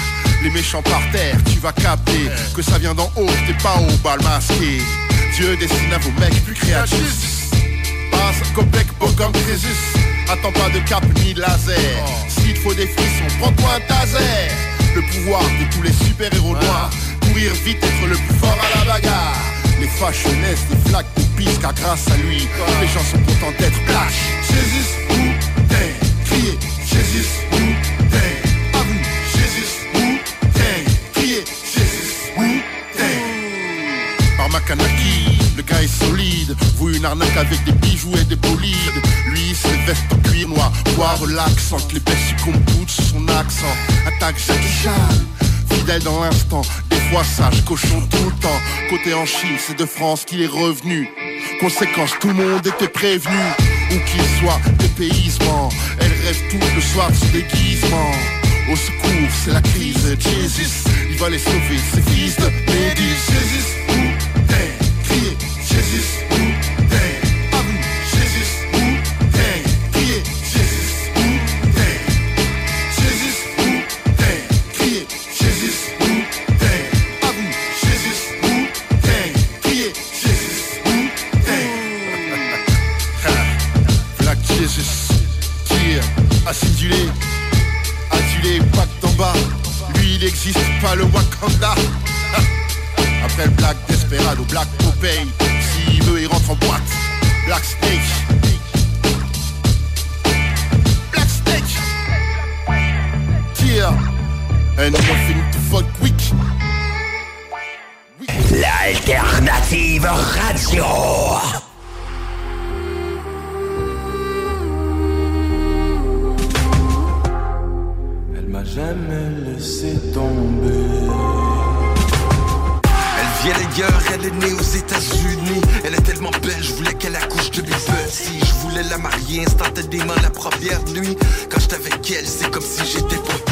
Les méchants par terre, tu vas capter que ça vient d'en haut, t'es pas au bal masqué. Dieu destine à vos mecs plus créatifs. Passe comme bec, beau comme Crésus. Attends pas de cap ni de laser. S'il faut des frissons, prends-toi un taser. Le pouvoir de tous les super-héros noirs. Courir vite, être le plus fort à la bagarre. Les fashionesses, des flaques de pisse, car grâce à lui, les gens sont contents d'être black. Jésus, t'es? Criez, Jésus, t'es? À vous, Jésus, t'es? Criez, Jésus, t'es? Par Makanaki, le gars est solide. Vous une arnaque avec des bijoux et des bolides. Lui, ses vestes en cuir noir, voix relaxante. Les belles succombent toutes sous son accent. Attaque Jackie Chan. Dans l'instant, des fois sage, cochon tout le temps. Côté en Chine, c'est de France qu'il est revenu. Conséquence, tout le monde était prévenu. Où qu'il soit, dépaysement. Elle rêve tout le soir de ce déguisement. Au secours, c'est la crise. Jésus, il va les sauver, ses fils de Médis. Jésus, où t'es Criez, Jésus, où Wakanda. <laughs> Après Black Desperado, Black Popeye, s'il veut, il rentre en boîte. Black Snake. Black Snake. Tire, and nothing to fuck quick. L'alternative radio. Jamais laissé tomber. Elle vient d'ailleurs, elle est née aux États-Unis. Elle est tellement belle, je voulais qu'elle accouche de mes petits. Je voulais la marier instantanément la première nuit. Quand j'étais avec elle, c'est comme si j'étais pas.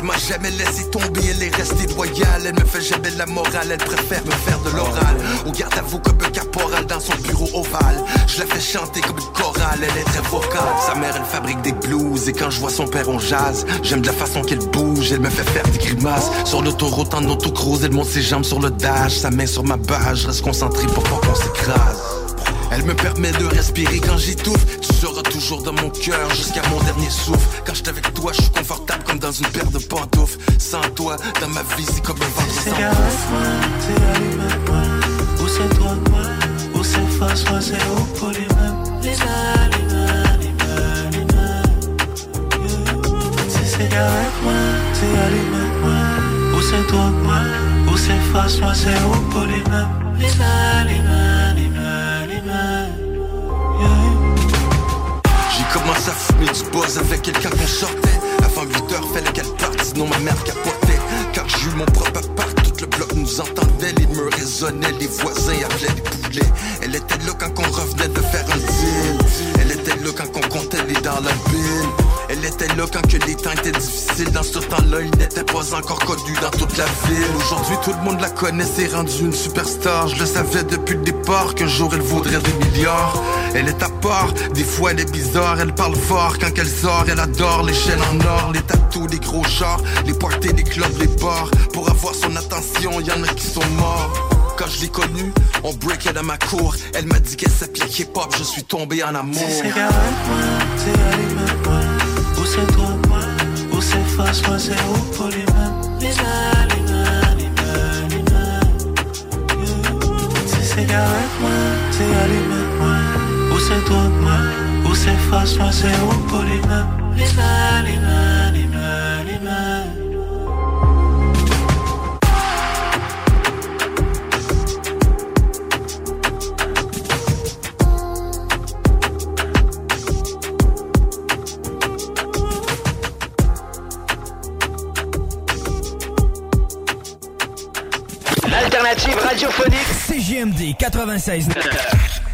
Elle m'a jamais laissé tomber, elle est restée loyale. Elle me fait jamais la morale, elle préfère me faire de l'oral. On garde à vous comme un caporal dans son bureau ovale. Je la fais chanter comme une chorale, elle est très vocale. Sa mère, elle fabrique des blues. Et quand je vois son père, on jazz. J'aime de la façon qu'elle bouge, elle me fait faire des grimaces. Sur l'autoroute en autocross, elle monte ses jambes sur le dash. Sa main sur ma base, je reste concentré pour pas qu'on s'écrase. Elle me permet de respirer quand j'étouffe. Tu seras toujours dans mon cœur jusqu'à mon dernier souffle. Quand je avec toi, je suis confortable comme dans une paire de pantoufles. Sans toi, dans ma vie, c'est comme un ventre sans Cigarette-moi, t'es allumette-moi. Ou c'est toi, moi, ou c'est face, moi, c'est au. Lima, lima, lima, lima. C'est cigarette-moi, t'es allumette-moi. Ou c'est toi, moi, ou c'est face, moi, c'est au polymère. Lima, lima, lima, Buzz avec quelqu'un qu'on sortait. Avant 8 heures, fallait qu'elle parte, sinon ma mère capotait. Quand j'ai eu mon propre appart, tout le bloc nous entendait. Les murs résonnaient, les voisins appelaient les poulets. Elle était là quand on revenait de faire un deal. Elle était là quand on comptait les dans la bill. Elle était là quand que les temps étaient difficiles. Dans ce temps-là, il n'était pas encore connu dans toute la ville. Aujourd'hui, tout le monde la connaît, c'est rendu une superstar. Je le savais depuis le départ qu'un jour elle vaudrait des milliards. Elle est à part, des fois elle est bizarre, elle parle fort quand elle sort, elle adore les chaînes en or, les tatous, les gros chars, les parties, les clubs, les bars. Pour avoir son attention, y en a qui sont morts. Quand je l'ai connue, on breakait dans ma cour. Elle m'a dit qu'elle s'appelait hip-hop, je suis tombé en amour. C'est c'est toi, moi, ou c'est face, moi, c'est au polymère. Lima, lima, lima, lima. C'est cigarette-moi, t'es allumette-moi. Ou c'est toi, moi, ou c'est face, moi, c'est au polymère. Lima, radiophonique CJMD 96. <laughs>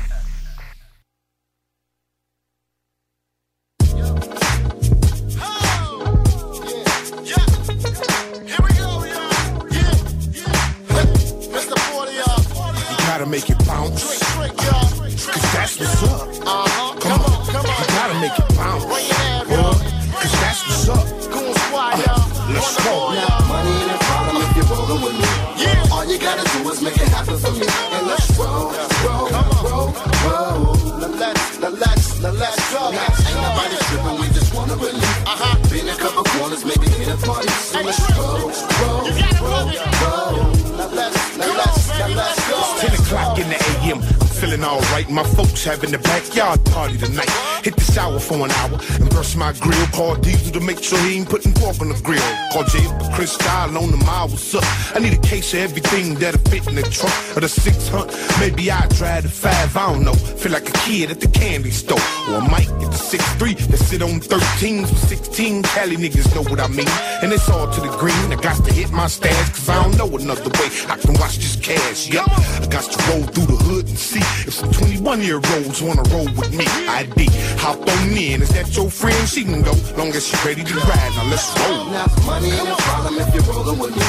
right. My folks having the backyard party tonight. Hit the shower for an hour and brush my grill. Call Diesel to make sure he ain't putting pork on the grill. Call Jay for Chris Style on the mile. What's up? I need a case of everything that'll fit in the trunk of the 600. Maybe I drive the five. I don't know. Feel like a kid at the candy store. Or Mike might the six three that sit on 13s with 16. Cali niggas know what I mean. And it's all to the green. I got to hit my stash cause I don't know another way. I can watch this cash. Yup. I got to roll through the hood and see if some 21-year-olds wanna roll with me. ID, hop on in. Is that your friend? She can go, long as she's ready to ride. Now let's roll. Now money ain't a problem if you're rolling with me.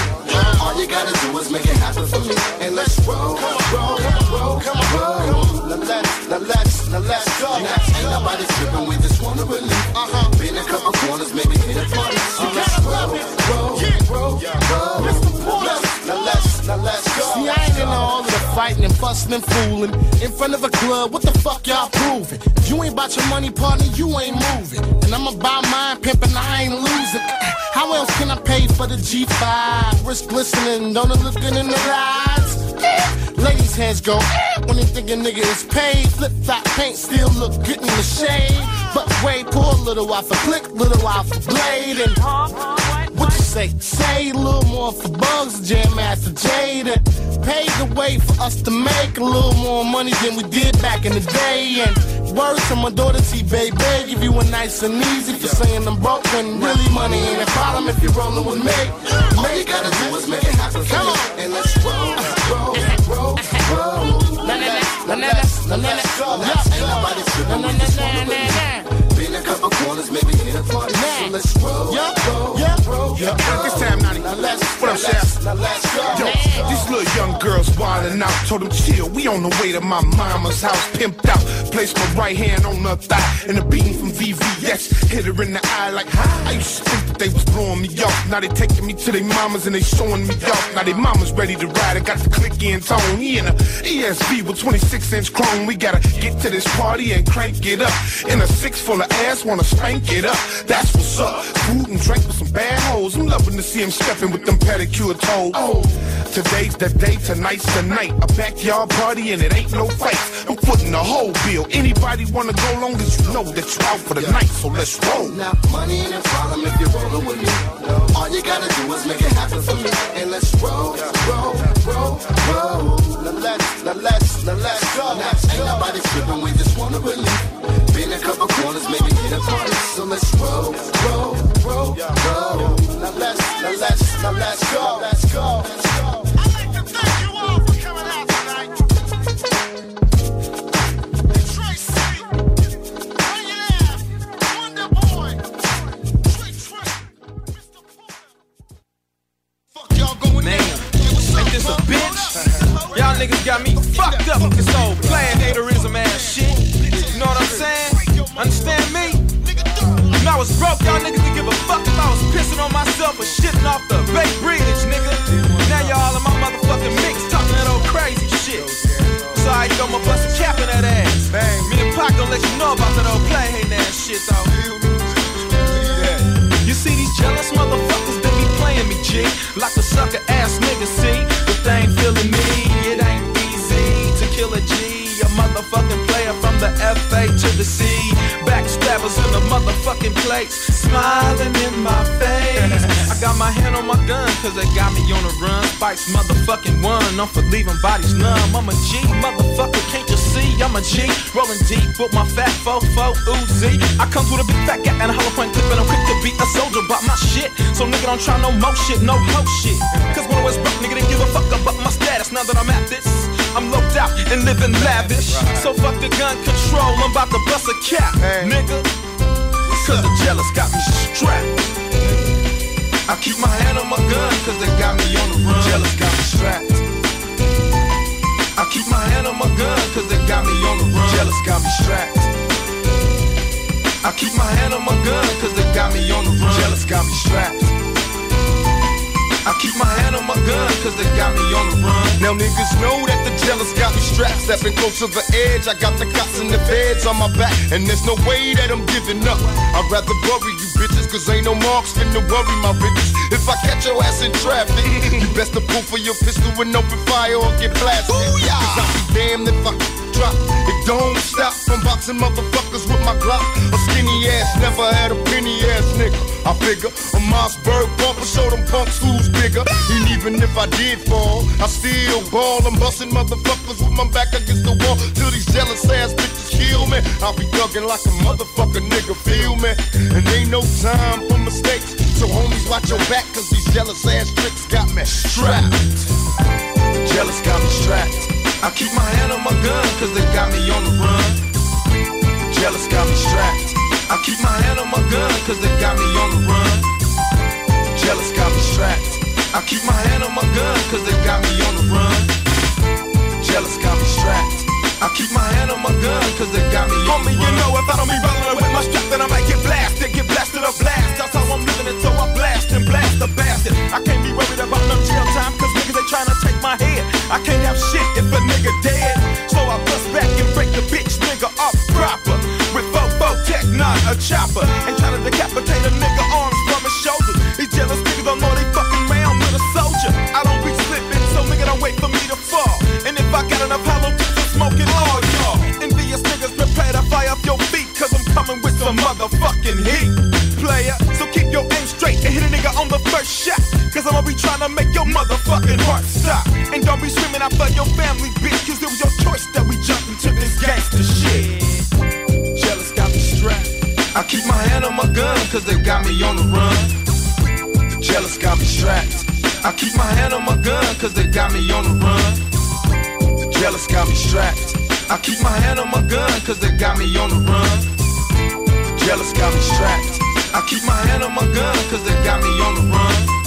All you gotta do is make it happen for me. And let's roll, roll, roll, come on, roll. Now let's, now let's, now let's go. Ain't nobody tripping, we just wanna believe. Uh-huh. Been a couple corners, maybe hit a party. So let's roll, roll, roll, roll. Now let's, now let's go. See, I ain't in all of the fighting and fussing and fooling. In front of a club, what the fuck y'all proving? If you ain't about your money, partner, you ain't moving. And I'ma buy mine, pimping, I ain't losing. <clears throat> How else can I pay for the G5? Wrist glistening, don't it looking in the eyes? <clears throat> Ladies' heads go <clears throat> when they think a nigga is paid. Flip flop paint still look good in the shade. But wait, pour a little off a click, little off a blade. And what you say? Say a little more for bugs, Jam Master Jade. And paved the way for us to make a little more money than we did back in the day. And words to my daughter T, baby, give you a nice and easy for saying I'm broke when really money ain't a problem if you're rolling with me. All you gotta do is make it happen for me. And let's roll, roll, roll, roll. Now let's, now let's, go. Ain't nobody tripping, we just wanna relieve. Been a couple corners, maybe hit a party. So let's roll, roll, yeah. This time, not even less. What up, Chef? Yo, these little young girls wildin' out. Told them chill. We on the way to my mama's house, pimped out. Placed my right hand on her thigh, and a beam from VVS hit her in the eye like I used to think that they was blowing me off. Now they taking me to their mamas and they showing me off. Now they mamas ready to ride. I got the click in tone. He in a ESV with 26 inch chrome. We gotta get to this party and crank it up. In a six full of ass, wanna spank it up. That's what's up. Food and drink with some bad hoes. I'm loving to see him stepping with them pedicure toes. Oh, today's the day, tonight's the night. A backyard party and it ain't no fight. I'm footing the whole bill. Anybody wanna go long as you know that you're out for the night, so let's roll. Now money ain't a problem if you're rolling with me. All you gotta do is make it happen for me. And let's roll, roll, roll, roll. Now let's, now let's, now let's go. Ain't nobody tripping, we just wanna relieve. Been a couple corners, maybe hit a party. So let's roll, roll, roll, roll. Now let's, now let's, now. Go. Let's go. With my fat fofo Uzi. I come through the big fat gap and a hollow point clip, and I'm quick to be a soldier about my shit. So nigga don't try no mo shit, no ho shit. Cause when I was broke, nigga didn't give a fuck about my status. Now that I'm at this, I'm loped out and living lavish. So fuck the gun control, I'm about to bust a cap, nigga. Cause the jealous got me strapped. I keep my hand on my gun, cause they got me on the run. Jealous got me strapped. Keep my hand on my gun, cause they got me on the run. Jealous got me strapped. I keep my hand on my gun, cause they got me on the run. Jealous got me strapped. I I keep my hand on my gun, cause they got me on the run. Now niggas know that the jealous got me strapped, stepping close to the edge. I got the cops and the feds on my back, and there's no way that I'm giving up. I'd rather bury you bitches, cause ain't no marks finna worry my riches. If I catch your ass in traffic, <laughs> you best to pull for your pistol and open fire or get blasted. Cause I'll be damned if I drop. It don't stop from boxing motherfuckers with my Glock. A skinny ass, never had a penny ass nigga. I figure a Mossberg bumper show them punks who's bigger. And even if I did fall, I still ball. I'm busting motherfuckers with my back against the wall till these jealous ass bitches kill me. I'll be thugging like a motherfucker nigga, feel me? And ain't no time for mistakes. So homies, watch your back, cause these jealous ass tricks got me strapped. Jealous got me strapped. I keep my hand on my gun, cause they got me on the run. Jealous got me strapped. I keep my hand on my gun, cause they got me on the run. Jealous got me strapped. I keep my hand on my gun, cause they got me on the run. Jealous got me strapped. I keep my hand on my gun, cause they got me on the Homie, the you know if I don't be rolling with my strap, then I might get blasted, get blasted or blast. I'm living it, so I blast and blast the bastard. I can't be worried about no jail time, cause niggas they trying to take my head. I can't have shit if a nigga dead. So I bust back and break the bitch nigga up proper. With Fofo Tech, not a chopper. And try to decapitate a nigga arms from his shoulders. These jealous niggas don't know they fucking round with a soldier. I don't be slipping, so nigga don't wait for me to fall. And if I got enough hollow tips, I'm smoking all y'all. Envious niggas prepare to fly off your feet, cause I'm coming with some motherfucking heat. Player, keep your aim straight and hit a nigga on the first shot. Cause I'ma be trying to make your motherfucking heart stop. And don't be screaming out for your family, bitch, cause it was your choice that we jumped into this gangster shit. Jealous got me strapped. I keep my hand on my gun, cause they got me on the run. Jealous got me strapped. I keep my hand on my gun, cause they got me on the run. Jealous got me strapped. I keep my hand on my gun, cause they got me on the run. Jealous got me strapped. I keep my hand on my gun, cause they got me on the run.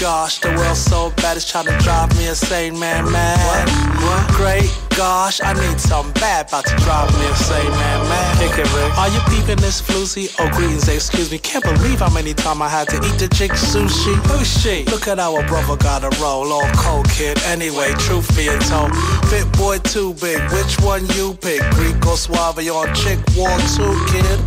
gosh, the world's so bad it's trying to drive me insane, man, man. What? What? Great gosh, I need something bad about to drive me insane, man, man. Kick it, Rick. Are you peeping this floozy? Oh, greetings, excuse me. Can't believe how many times I had to eat the chick sushi. Who's she? Look at our brother got a roll, all cold, kid. Anyway, truth being told, fit boy too big. Which one you pick? Greek or Suave on chick war two, kid?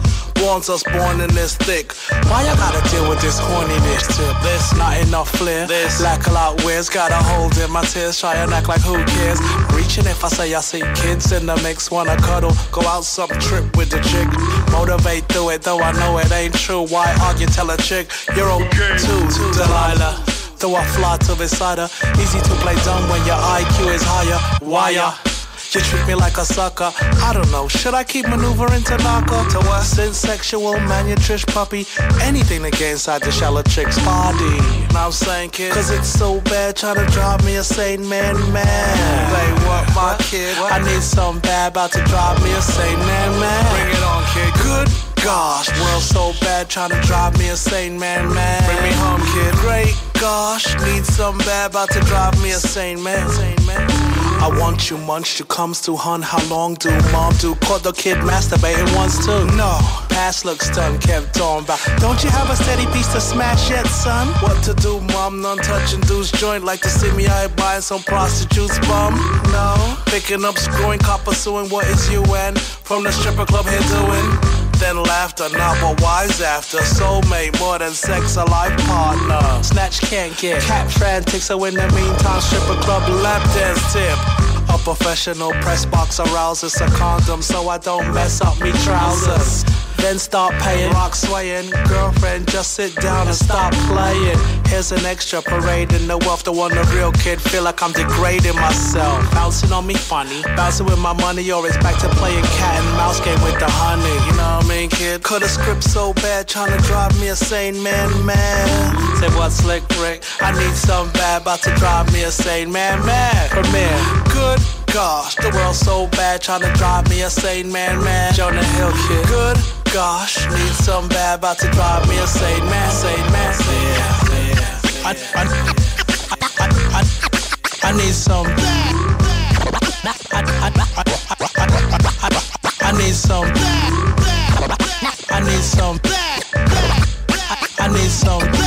Warns us born in this thick. Why I gotta deal with this horniness? This not enough flair. This lack a lot wears. Got a hold in my tears. Try and act like who cares? Reaching if I say I see kids in the mix. Wanna cuddle, go out some trip with the chick. Motivate through it, though I know it ain't true. Why argue? Tell a chick you're okay too, Delilah. Though I fly to beside her. Easy to play dumb when your IQ is higher. Why ya? You treat me like a sucker. I don't know. Should I keep maneuvering to knock her? To what? Sin sexual malnutrish puppy. Anything to get inside the shallow chick's body. Now I'm saying, kid. Cause it's so bad trying to drive me a sane man, man. Say what, my kid? I need something bad about to drive me a sane man, man. Bring it on, kid. Good gosh, world so bad trying to drive me a sane man, man. Bring me home, kid. Great gosh, need something bad about to drive me a sane man. Sane man. I want you munch, you comes to hun. How long do mom do? Caught the kid masturbating once too. No, past looks done, kept on by. Don't you have a steady piece to smash yet, son? What to do, mom? None touching dude's joint. Like to see me out buying some prostitute's bum? No, picking up, screwing, copper suing. What is you and from the stripper club here doing? then laughter. Now what wise after? Soulmate more than sex, a life partner. Snatch can't get cat frantic, so in the meantime, strip a club lap dance tip. A professional press box arouses a condom so I don't mess up me trousers. Then start paying, rock swaying. Girlfriend, just sit down and stop playing. Here's an extra parade in the wealth. The one the real kid feel like I'm degrading myself. Bouncing on me funny, bouncing with my money, or it's back to playing cat and mouse game with the honey. You know what I mean, kid? Cut a script so bad, trying to drive me a sane man, man. Say what, slick Rick? I need some bad, about to drive me a sane man, man. Come here, good gosh, the world's so bad, trying to drive me a sane man, man. Jonah Hill kid. Good gosh, need some bad, about to drive me a sane man, sane man. Yeah. I, I, I, I, I, I need some. I, I, I, I, I need some. I need some. I, I need some. I,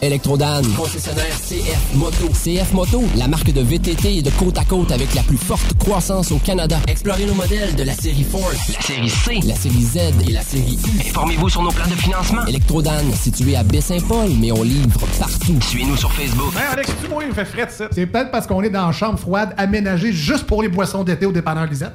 Electrodan, concessionnaire CF Moto. CF Moto, la marque de VTT et de côte à côte avec la plus forte croissance au Canada. Explorez nos modèles de la série Force, la série C, la série Z et la série U. Informez-vous sur nos plans de financement. Electrodan, situé à Baie-Saint-Paul, mais on livre partout. Suivez-nous sur Facebook. Ben Alex, tu moi, il me fait frais ça. C'est peut-être parce qu'on est dans une chambre froide aménagée juste pour les boissons d'été au dépanneur Lisette.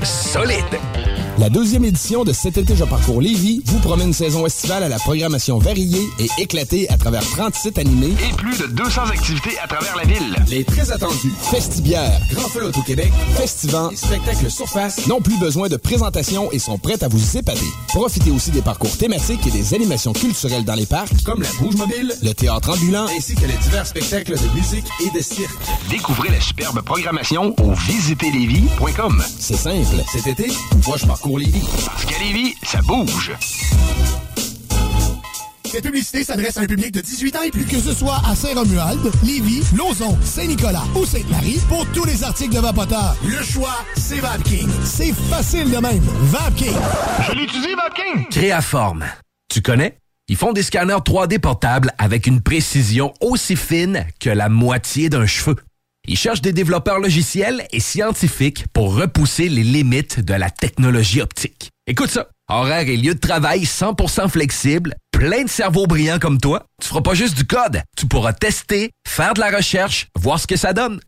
Solid. La deuxième édition de Cet été, je parcours Lévis vous promet une saison estivale à la programmation variée et éclatée à travers 30 sites animés Et plus de 200 activités à travers la ville. Les très attendus Festibière, Grand Feu au Québec, Festivant et Spectacle Surface n'ont plus besoin de présentation et sont prêts à vous épader. Profitez aussi des parcours thématiques et des animations culturelles dans les parcs, comme la Bouge Mobile, le théâtre ambulant, ainsi que les divers spectacles de musique et de cirque. Découvrez la superbe programmation au visiterlévis.com. C'est simple. Cet été, moi je parcours Lévis. Parce qu'à Lévis, ça bouge. Cette publicité s'adresse à un public de 18 ans et plus. Que ce soit à Saint-Romuald, Lévis, Lauson, Saint-Nicolas ou Sainte-Marie, pour tous les articles de Vapoteur, le choix, c'est VapKing. C'est facile de même. VapKing. Je l'utilise, VapKing. Créaforme. Tu connais? Ils font des scanners 3D portables avec une précision aussi fine que la moitié d'un cheveu. Ils cherchent des développeurs logiciels et scientifiques pour repousser les limites de la technologie optique. Écoute ça. Horaire et lieu de travail 100% flexible, plein de cerveaux brillants comme toi. Tu feras pas juste du code. Tu pourras tester, faire de la recherche, voir ce que ça donne.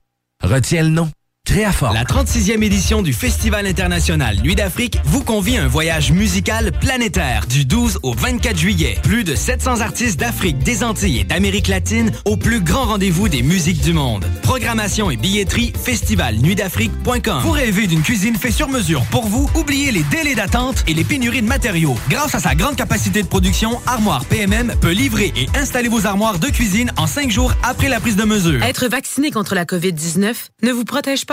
Retiens le nom. Créaforme. La 36e édition du Festival international Nuit d'Afrique vous convie à un voyage musical planétaire du 12 au 24 juillet. Plus de 700 artistes d'Afrique, des Antilles et d'Amérique latine au plus grand rendez-vous des musiques du monde. Programmation et billetterie festivalnuitdafrique.com. Vous rêvez d'une cuisine faite sur mesure pour vous? Oubliez les délais d'attente et les pénuries de matériaux. Grâce à sa grande capacité de production, Armoire PMM peut livrer et installer vos armoires de cuisine en 5 jours après la prise de mesure. Être vacciné contre la COVID-19 ne vous protège pas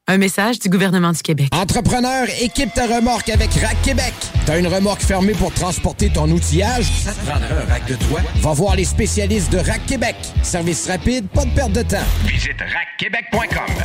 Un message du gouvernement du Québec. Entrepreneur, équipe ta remorque avec Rack Québec. T'as une remorque fermée pour transporter ton outillage? Ça te prendra un rack de toi? Va voir les spécialistes de Rack Québec. Service rapide, pas de perte de temps. Visite rackquebec.com.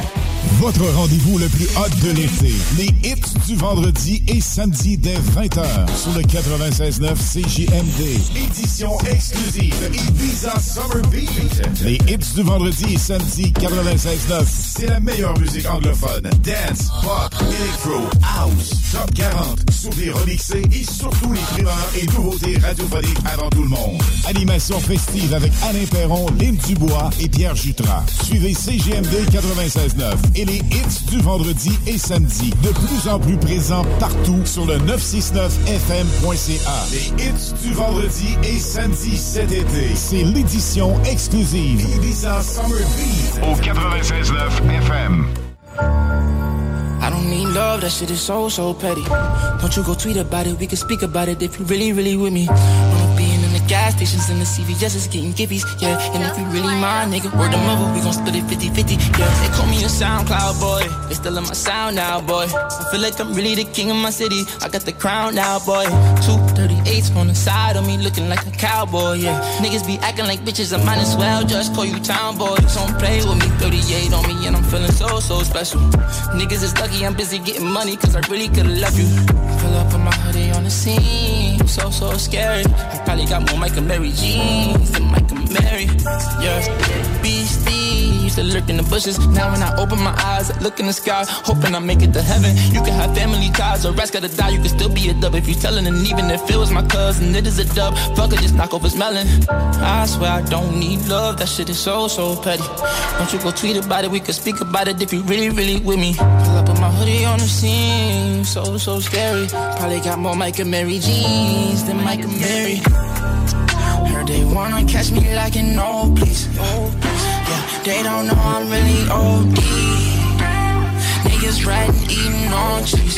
Votre rendez-vous le plus hot de l'été. Les hits du vendredi et samedi dès 20h sur le 96.9 CJMD. Édition exclusive Ibiza Summer Beat. Les hits du vendredi et samedi 96.9. C'est la meilleure musique anglophone. Dance, pop, electro, house, top 40, souvenirs et surtout les primeurs et nouveautés radiophoniques avant tout le monde. Animation festive avec Alain Perron, Lynn Dubois et Pierre Jutras. Suivez CGMD 96.9 et les hits du vendredi et samedi, de plus en plus présents partout sur le 969fm.ca. Les hits du vendredi et samedi cet été, c'est l'édition exclusive Ibiza Summer Beat au 96.9 FM. I don't need love, that shit is so, so petty. Don't you go tweet about it, we can speak about it if you really, really with me. Wanna be gas stations and the CVS is getting giffies, yeah. And if you really mind, nigga, word of mother, we gon' split it 50 50, yeah. They call me a SoundCloud boy, they still in my sound now, boy. I feel like I'm really the king of my city, I got the crown now, boy. Two 38s on the side of me, looking like a cowboy, yeah. Niggas be acting like bitches, I might as well just call you town boy. Don't play with me, 38 on me, and I'm feeling so, so special. Niggas is lucky I'm busy getting money, cause I really could've left you. Pull up in my hoodie on the scene, so, so scary. I probably got more Mike and Mary jeans than Mike and Mary. Yeah, beastie, used to lurk in the bushes. Now when I open my eyes, look in the sky, hoping I make it to heaven. You can have family ties, or rest gotta die, you can still be a dub if you tellin'. And even if it was my cousin, it is a dub. Fuck it, just knock off his. I swear I don't need love, that shit is so, so petty. Don't you go tweet about it, we could speak about it if you really, really with me. Pull up with my hoodie on the scene, so, so scary. Probably got more Mike and Mary jeans than Mike and Mary. Heard they wanna catch me like an old please. They don't know I'm really OD. Niggas riding, eating on cheese.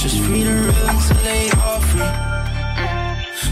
Just free the real until they all free.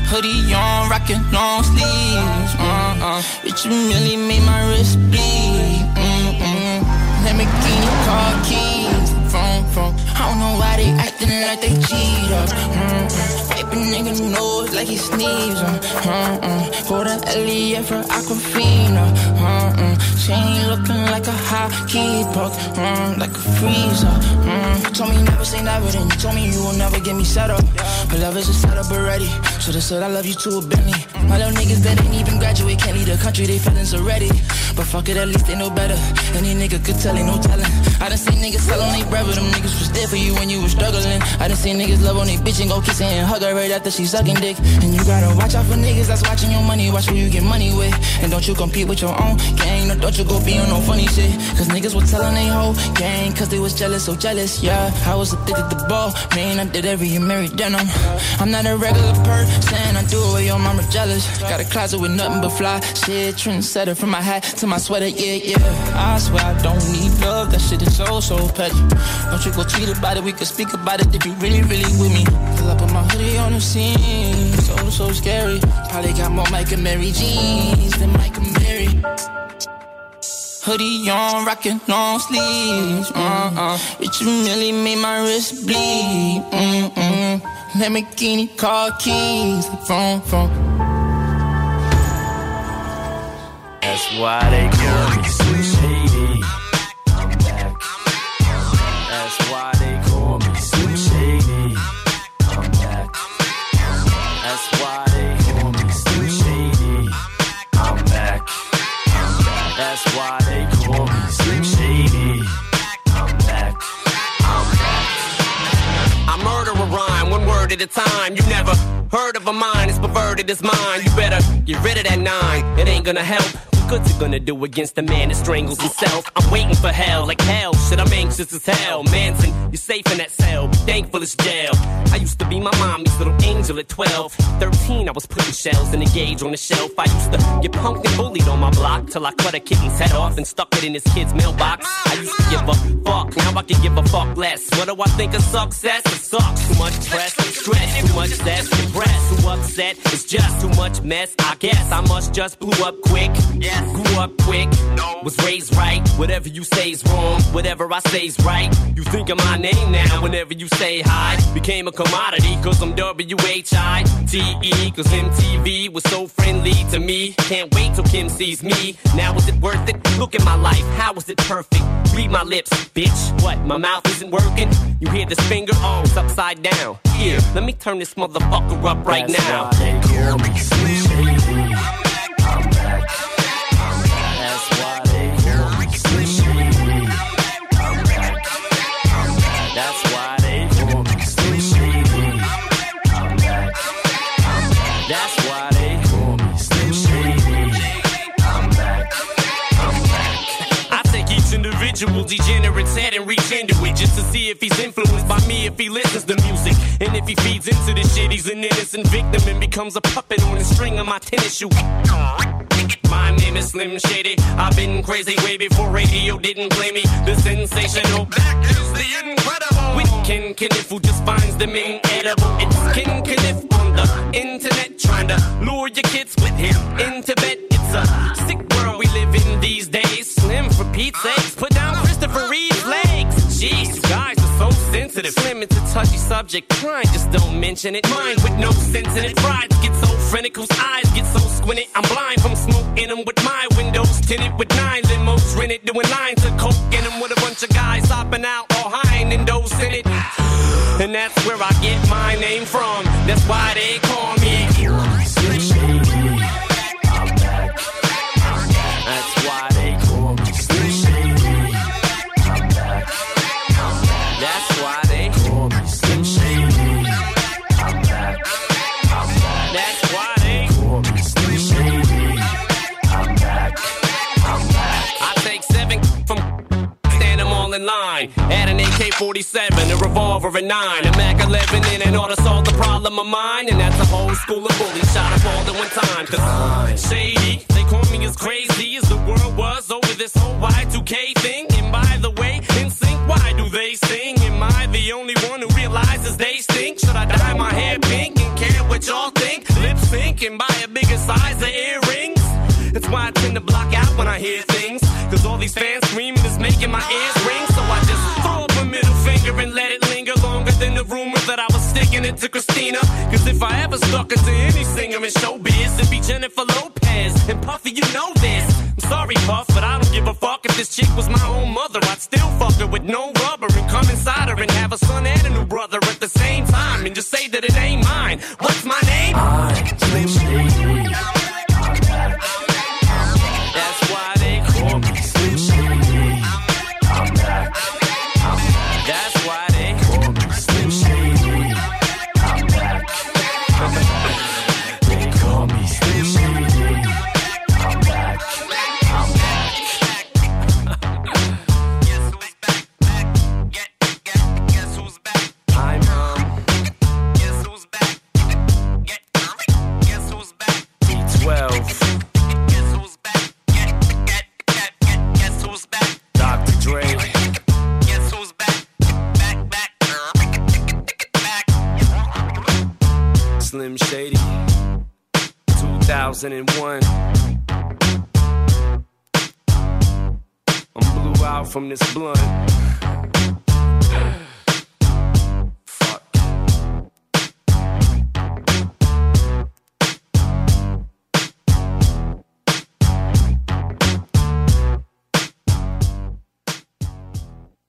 Hoodie on, rockin' long sleeves. Uh-uh. Bitch, you really made my wrist bleed. Mm-mm. Lamborghini car keys. From. I don't know why they acting like they cheat up. Mm-mm. Wipe nigga nose like he. Uh-uh. For the LEF for Aquafina. Uh-uh. She ain't looking like a hockey puck. Uh, like a freezer. Uh, told me never say never, then you told me you will never get me set up. But love is a setup already. Should've said I love you to a Bentley. My little niggas that ain't even graduate can't leave the country, they feelings already. But fuck it, at least they know better. Any nigga could tell, ain't no telling. I done seen niggas sell on they but them niggas was there for you when you was struggling. I done seen niggas love on they bitch and go kiss and hug her right after she sucking dick. And you gotta watch out for niggas that's watching your money, watch who you get money with. And don't you compete with your own gang, no, don't you go be on no funny shit. Cause niggas was telling they whole gang, cause they was jealous, so jealous, yeah. I was addicted to ball, man, I did every Mary denim. I'm not a regular person, I do it with your mama jealous. Got a closet with nothing but fly shit, trendsetter from my hat to my sweater, yeah, yeah. I swear I don't need love, that shit is so, so petty. Don't you go tweet about it, we could speak about it if you really, really with me. Pull up with my hoodie on the scene, so, so scary. Probably got more Mike and Mary jeans than Mike and Mary. Hoodie on, rockin' long sleeves. Uh-uh. Made my wrist bleed. Mm-mm. Lamborghini car keys. From, from. That's why they call at a time. You never heard of a mind, it's perverted, as mine. You better get rid of that nine, it ain't gonna help. Good's it gonna do against the man that strangles himself? I'm waiting for hell, like hell. Shit, I'm anxious as hell. Manson, you're safe in that cell. Thankful it's jail. I used to be my mommy's little angel at 12. 13, I was putting shells in a gauge on the shelf. I used to get punked and bullied on my block till I cut a kitten's head off and stuck it in his kid's mailbox. I used to give a fuck, now I can give a fuck less. What do I think of success? It sucks. Too much press, stress, too much zest, depressed. Too upset, it's just too much mess. I guess I must just blew up quick. Grew up quick, was raised right. Whatever you say's wrong, whatever I say's right. You think of my name now whenever you say hi. Became a commodity cause I'm W-H-I-T-E. Cause MTV was so friendly to me. Can't wait till Kim sees me. Now is it worth it? Look at my life, how is it perfect? Read my lips, bitch. What, my mouth isn't working? You hear this finger? Oh, it's upside down. Here, let me turn this motherfucker up right That's now. Individual degenerate's head and reach into it just to see if he's influenced by me, if he listens to music. And if he feeds into this shit, he's an innocent victim and becomes a puppet on the string of my tennis shoe. My name is Slim Shady. I've been crazy way before radio didn't play me. The sensational back is the incredible. With Ken Kniff who just finds them inedible. It's Ken Kniff on the internet trying to lure your kids with him into bed. It's a sick world we live in these days. Pete's sakes, put down Christopher Reeve's legs. Jeez, you guys are so sensitive. Slim, it's a touchy subject. Crying, just don't mention it. Mind with no sense in it. Prides get so frantic, eyes get so squinted. I'm blind from smoking them with my windows tinted with nine limos rented. Doing lines of coke in them with a bunch of guys hopping out or hiding in those in it. And that's where I get my name from. That's why they call in line. Add an AK 47, a revolver, a 9, a Mac 11 in and ought to solve the problem of mine. And that's a whole school of bullies shot up all at one time. Cause shady, they call me as crazy as the world was over this whole Y2K thing. And by the way, in sync, why do they sing? Am I the only one who realizes they stink? Should I dye my hair pink and care what y'all think? Lip sync and buy a bigger size of earrings? That's why I tend to block out when I hear things. Cause all these fans screaming is making my ears ring. It to Christina. Cause if I ever stuck it to any singer in showbiz, it'd be Jennifer Lopez. And Puffy, you know this. I'm sorry, Puff, but I don't give a fuck if this chick was my own mother. I'd still fuck her with no rubber and come inside her and have a son and a new brother at the same time. And just say that it ain't mine. What's my name? Slim Slim Shady. 2001. I'm blew out from this blunt.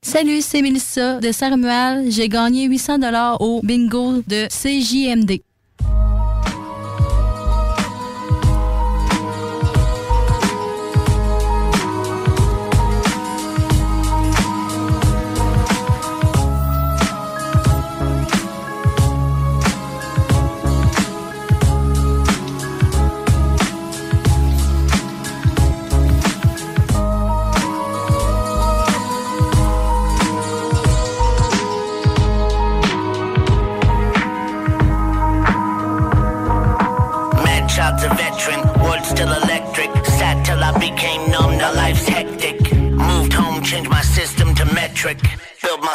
Salut, c'est Mélissa de Saint-Romuald. J'ai gagné 800 dollars au bingo de CJMD.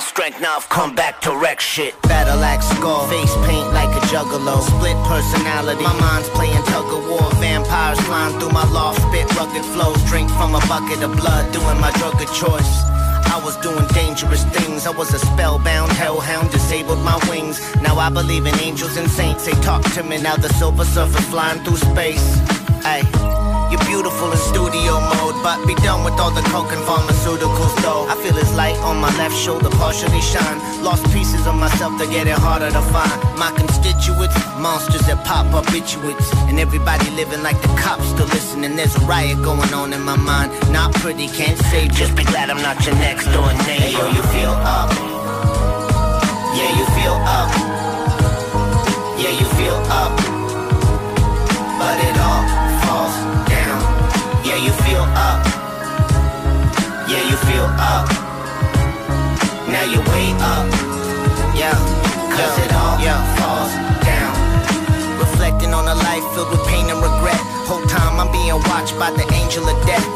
Strength, now I've come back to wreck shit. Battle axe skull, face paint like a juggalo. Split personality, my mind's playing tug of war. Vampires flying through my loft, spit rugged flows. Drink from a bucket of blood, doing my drug of choice. I was doing dangerous things. I was a spellbound hellhound, disabled my wings. Now I believe in angels and saints. They talk to me now. The silver surfer flying through space. Ay. You're beautiful in studio mode, but be done with all the coke and pharmaceuticals though. I feel his light on my left shoulder partially shine. Lost pieces of myself that get it harder to find. My constituents, monsters that pop up rituals. And everybody living like the cops still listening. There's a riot going on in my mind. Not pretty, can't say, just be glad I'm not your next door neighbor. Hey, yo, you feel up. Yeah, you feel up. Yeah, you feel up. Way up. Yeah, cause it all falls down. Reflecting on a life filled with pain and regret. Whole time I'm being watched by the angel of death.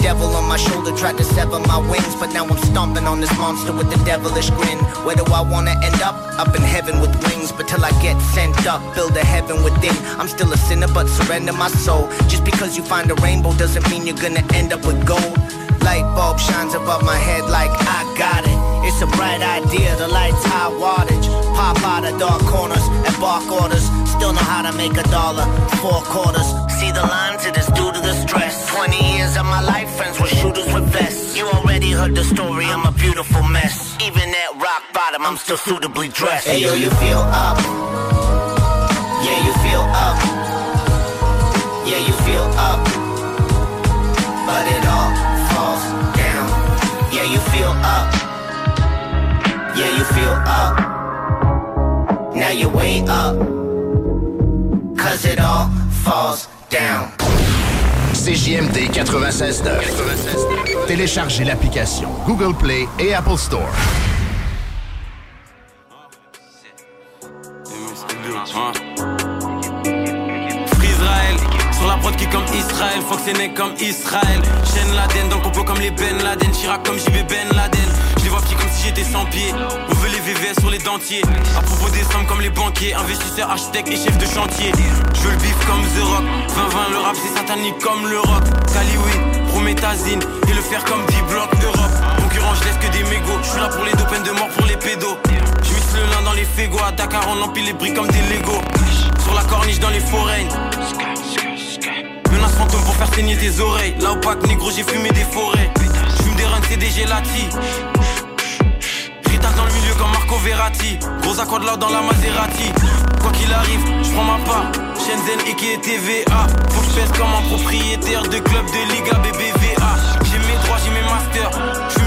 Devil on my shoulder tried to sever my wings, but now I'm stomping on this monster with a devilish grin. Where do I wanna end up? Up in heaven with wings, but till I get sent up, build a heaven within. I'm still a sinner, but surrender my soul. Just because you find a rainbow doesn't mean you're gonna end up with gold. Light bulb shines above my head like I got it. It's a bright idea, the light's high wattage. Pop out of dark corners and bark orders. Still know how to make a dollar, four quarters. See the lines, it is due to the stress. 20 years of my life, friends were shooters with vests. You already heard the story, I'm a beautiful mess. Even at rock bottom, I'm still suitably dressed. Hey yo, you feel up. Yeah, you feel up. Yeah, you feel up. But it all falls down. Yeah, you feel up. Up. Now you're way up. Cause it all falls down. CJMD 96.9. Téléchargez l'application Google Play et Apple Store. Israël Sur la prod qui est comme Israël Fox est né comme Israël Chaîne Laden dans le complot comme les Ben Laden Chirac comme JB Ben Laden Comme si j'étais sans pied. On veut les VVS sur les dentiers. À propos des sommes comme les banquiers Investisseurs, architectes et chefs de chantier. Je veux le bif comme The Rock. 20-20 le rap c'est satanique comme le rock. Caliwi, Prométhazine Et le faire comme 10 blocs Europe Concurrent je laisse que des mégots. Je suis là pour les peine de mort pour les pédos. Je mixe le lin dans les fégos À Dakar on empile les briques comme des Legos Sur la corniche dans les forêts. Menace fantôme pour faire saigner tes oreilles. Là au pack négro j'ai fumé des forêts. J'fume des runs c'est des gelati Ritas dans le milieu comme Marco Verratti. Gros accord là dans la Maserati. Quoi qu'il arrive, je prends ma part. Shenzhen et qui est TVA Faut que je comme un propriétaire de club de Liga BBVA J'ai mes droits, j'ai mes masters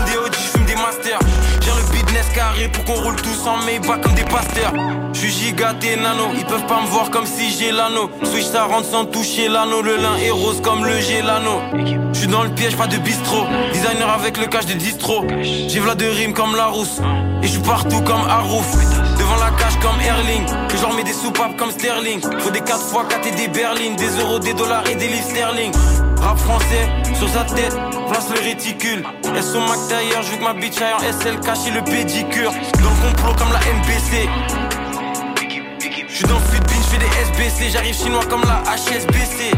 business pour qu'on roule tous en Maybach comme des pasteurs. J'suis gigaté nano, ils peuvent pas me voir comme si j'ai l'anneau. Switch ça rentre sans toucher l'anneau Le lin est rose comme le gélano. J'suis dans le piège, pas de bistrot. Designer avec le cash de distro. J'ai v'là de rimes comme la rousse Et j'suis partout comme Harouf. Devant la cage comme Erling. Que j'en mets des soupapes comme Sterling. Faut des 4x4 et des berlines Des euros, des dollars et des livres sterling Rap français, sur sa tête, place le réticule. SO Mac d'ailleurs, je que ma bitch aille en SL cacher le pédicure. Dans le complot comme la MBC J'suis dans le bin, j'fais des SBC J'arrive chinois comme la HSBC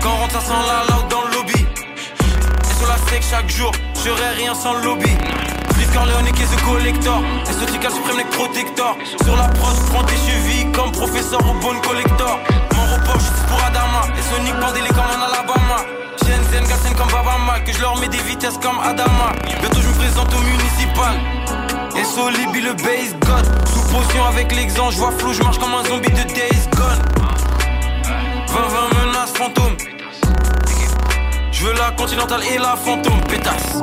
Quand on rentre ça sent la loud dans le lobby. Et sur la sec chaque jour, j'aurais rien sans le lobby. Corleone qui est the collector Esotica suprême neck protector Sur la prod, prends tes chevilles comme professeur au bon collector J'suis pour Adama. Et Sonic pendez-les comme en Alabama Shenzhen, Gassen comme Babama Que je leur mets des vitesses comme Adama. Bientôt je me présente au municipal. Et Solibi le base god. Sous potion avec l'exemple, je vois flou, je marche comme un zombie de Days Gone. 20-20 menaces fantômes. Je veux la continentale et la fantôme pétasse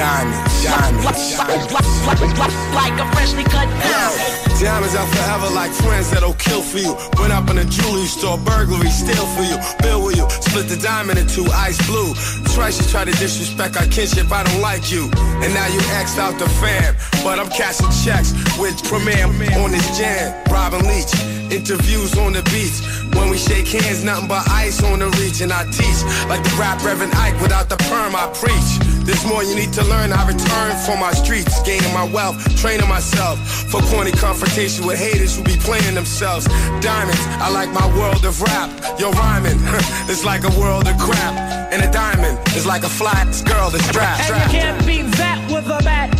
Diamonds, diamonds. Like a freshly cut diamond. Diamonds are forever like friends that'll kill for you. Went up in a jewelry store, burglary, steal for you. Bill with you, split the diamond in two, ice blue. Twice you try to disrespect our kinship, I don't like you. And now you X'd out the fam. But I'm cashing checks with Premier on this jam. Robin Leach, interviews on the beach. When we shake hands, nothing but ice on the. And I teach like the rap Reverend Ike without the perm, I preach. There's more you need to learn. I return from my streets, gaining my wealth, training myself for corny confrontation with haters who be playing themselves. Diamonds, I like my world of rap. Yo, rhyming, <laughs> it's like a world of crap. And a diamond is like a flat girl that's strapped. And you can't beat that with a bat.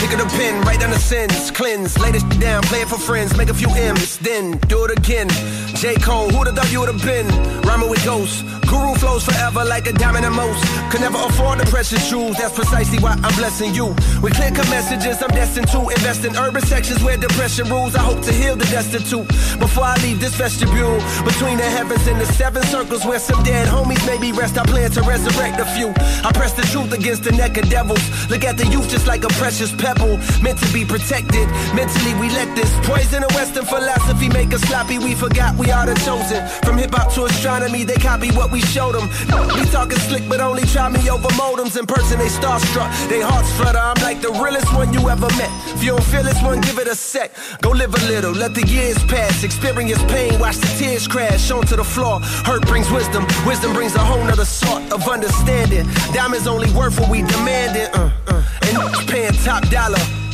Pick up the pen, write down the sins, cleanse, lay this down, play it for friends, make a few M's, then do it again. J. Cole, who'da thought you would've been? Rhyming with ghosts. Guru flows forever like a diamond and most. Could never afford the precious jewels, that's precisely why I'm blessing you. With clear cut messages, I'm destined to invest in urban sections where depression rules. I hope to heal the destitute before I leave this vestibule. Between the heavens and the seven circles where some dead homies maybe rest, I plan to resurrect a few. I press the truth against the neck of devils. Look at the youth just like a precious pebble, meant to be protected. Mentally, we let this poison of Western philosophy make us sloppy. We forgot we are the chosen. From hip hop to astronomy, they copy what we showed them. We talking slick, but only try me over modems. In person, they starstruck, they hearts flutter. I'm like the realest one you ever met. If you don't feel this one, give it a sec. Go live a little, let the years pass. Experience pain, watch the tears crash onto the floor. Hurt brings wisdom, wisdom brings a whole nother sort of understanding. Diamonds only worth what we demanded. Uh, uh, and paying top dollar.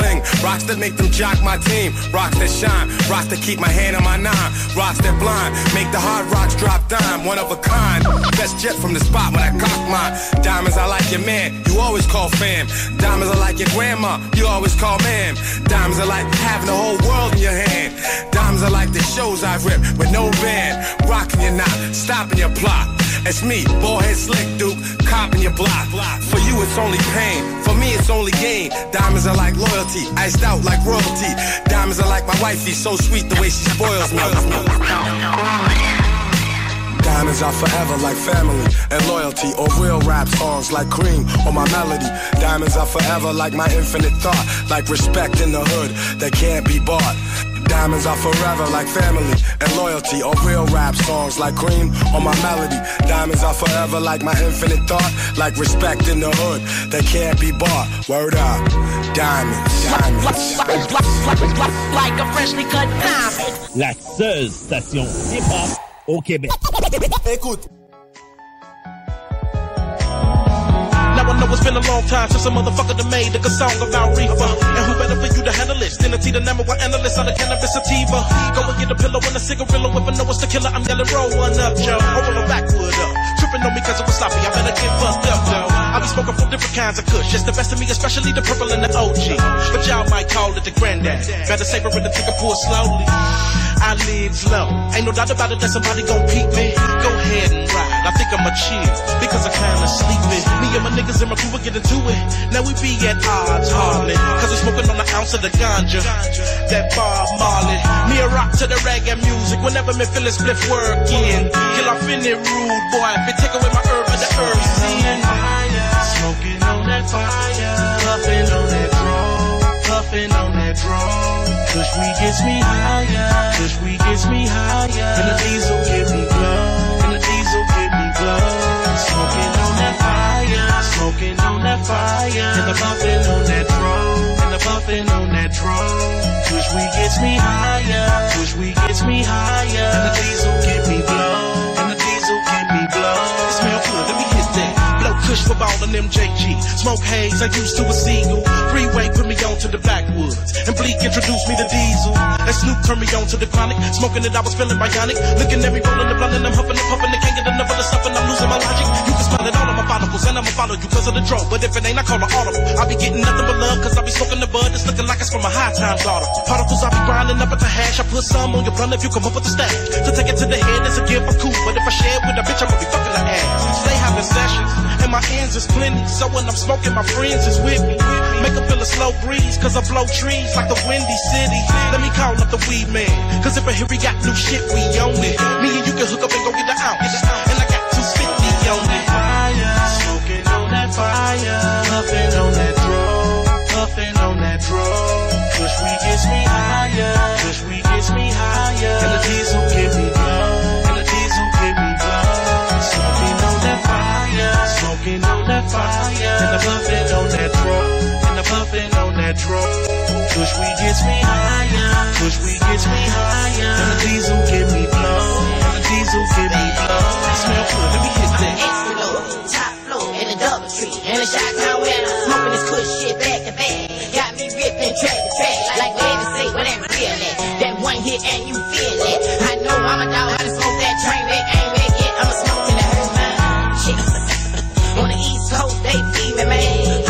bling, rocks that make them jock my team. Rocks that shine, rocks that keep my hand on my nine. Rocks that blind, make the hard rocks drop dime. One of a kind, best jet from the spot when I cock mine. Diamonds, I like your man, you always call fam. Diamonds, I like your grandma, you always call ma'am. Diamonds, are like having the whole world in your hand. Diamonds, are like the shows I rip with no band. Rocking your knot, stopping your plot. It's me, ballhead slick duke, copping your block. For you, it's only pain. For me, it's only gain. Diamonds are like loyalty, iced out like royalty. Diamonds are like my wifey, so sweet the way she spoils me. Diamonds are forever like family and loyalty or real rap songs like cream or my melody. Diamonds are forever like my infinite thought, like respect in the hood that can't be bought. Diamonds are forever like family and loyalty or real rap songs like cream or my melody. Diamonds are forever like my infinite thought, like respect in the hood that can't be bought. Word up. Diamonds, diamonds. Like a freshly cut diamond. La seule station hip-hop au Québec. Écoute. I know it's been a long time since a motherfucker done made a good song about reefer. And who better for you to handle it than a the number one analyst on the cannabis sativa? Go and get a pillow and a cigarillo. If I know it's the killer, I'm yelling, roll one up, Joe. Or roll backwood up. Tripping on me cause it was sloppy. I better get fucked up, though. I be smoking from different kinds of kush. It's the best of me, especially the purple and the OG. But y'all might call it the granddad. Better savor it and take a pour slowly. I live slow. Ain't no doubt about it that somebody gon' peep me. Go ahead and ride. I think I'ma chill because I kinda sleepy. Me and my niggas and my crew get into it. Now we be at odds hardly. Cause we smoking on an ounce of the ganja. That Bob Marley. Me a rock to the reggae music. Whenever me feel it split working. Kill off in it rude boy. If it take away my herb of the herb scene. Smoking on that fire. Puffing on that draw. Puffing on that draw. Push we gets me higher. Push we gets me higher. And the diesel give me glow. And the diesel give me glow. Smoking on that fire. Smoking on that fire. And the puffing on that draw. And the puffing on that draw. Push we gets me higher. Push we gets me higher. And the diesel give me blow. And the diesel give me blow. Kush for ball and MJG. Smoke haze, I used to a seagull. Freeway put me on to the backwoods. And Bleak introduced me to Diesel. And Snoop turned me on to the chronic. Smoking it, I was feeling bionic. Looking at me rolling the blunt and I'm huffing and puffing. And can't get enough of the stuff and I'm losing my logic. You can smell it all on my and I'ma follow you cause of the draw. But if it ain't, I call it audible. I be getting nothing but love cause I be smoking the bud. It's looking like it's from a high times daughter. Particles I be grinding up at the hash. I put some on your blunt if you come up with the stash. To take it to the head is a gift, I'm cool. But if I share it with a bitch, I'ma be fucking the ass. Stay having sessions and my ends is plenty. So when I'm smoking, my friends is with me. Make her feel a slow breeze, cause I blow trees like the windy city. Let me call up the weed man, cause if I hear we got new shit, we own it. Me and you can hook up and go get the ounce. And I got 250 on it. Fire, puffing on that draw, puffing on that. Push we gets me higher, push we gets me higher. And the diesel give me and the diesel give me. Smoking on that fire, smoking on that fire. And the puffing on that draw, and the puffing on that draw. Push we gets me higher, push we gets me higher. And the diesel give me blow, and the diesel give me blow. Smell good, let me hit that. When I'm smoking this kush shit back to back. Got me ripping track to track. Like baby say, when I'm it. That one hit and you feel it. I know I'm a dog, how to smoke that train wreck. Ain't back yet, I'ma smoke till it hurts my shit. On the east coast, they feed me, man.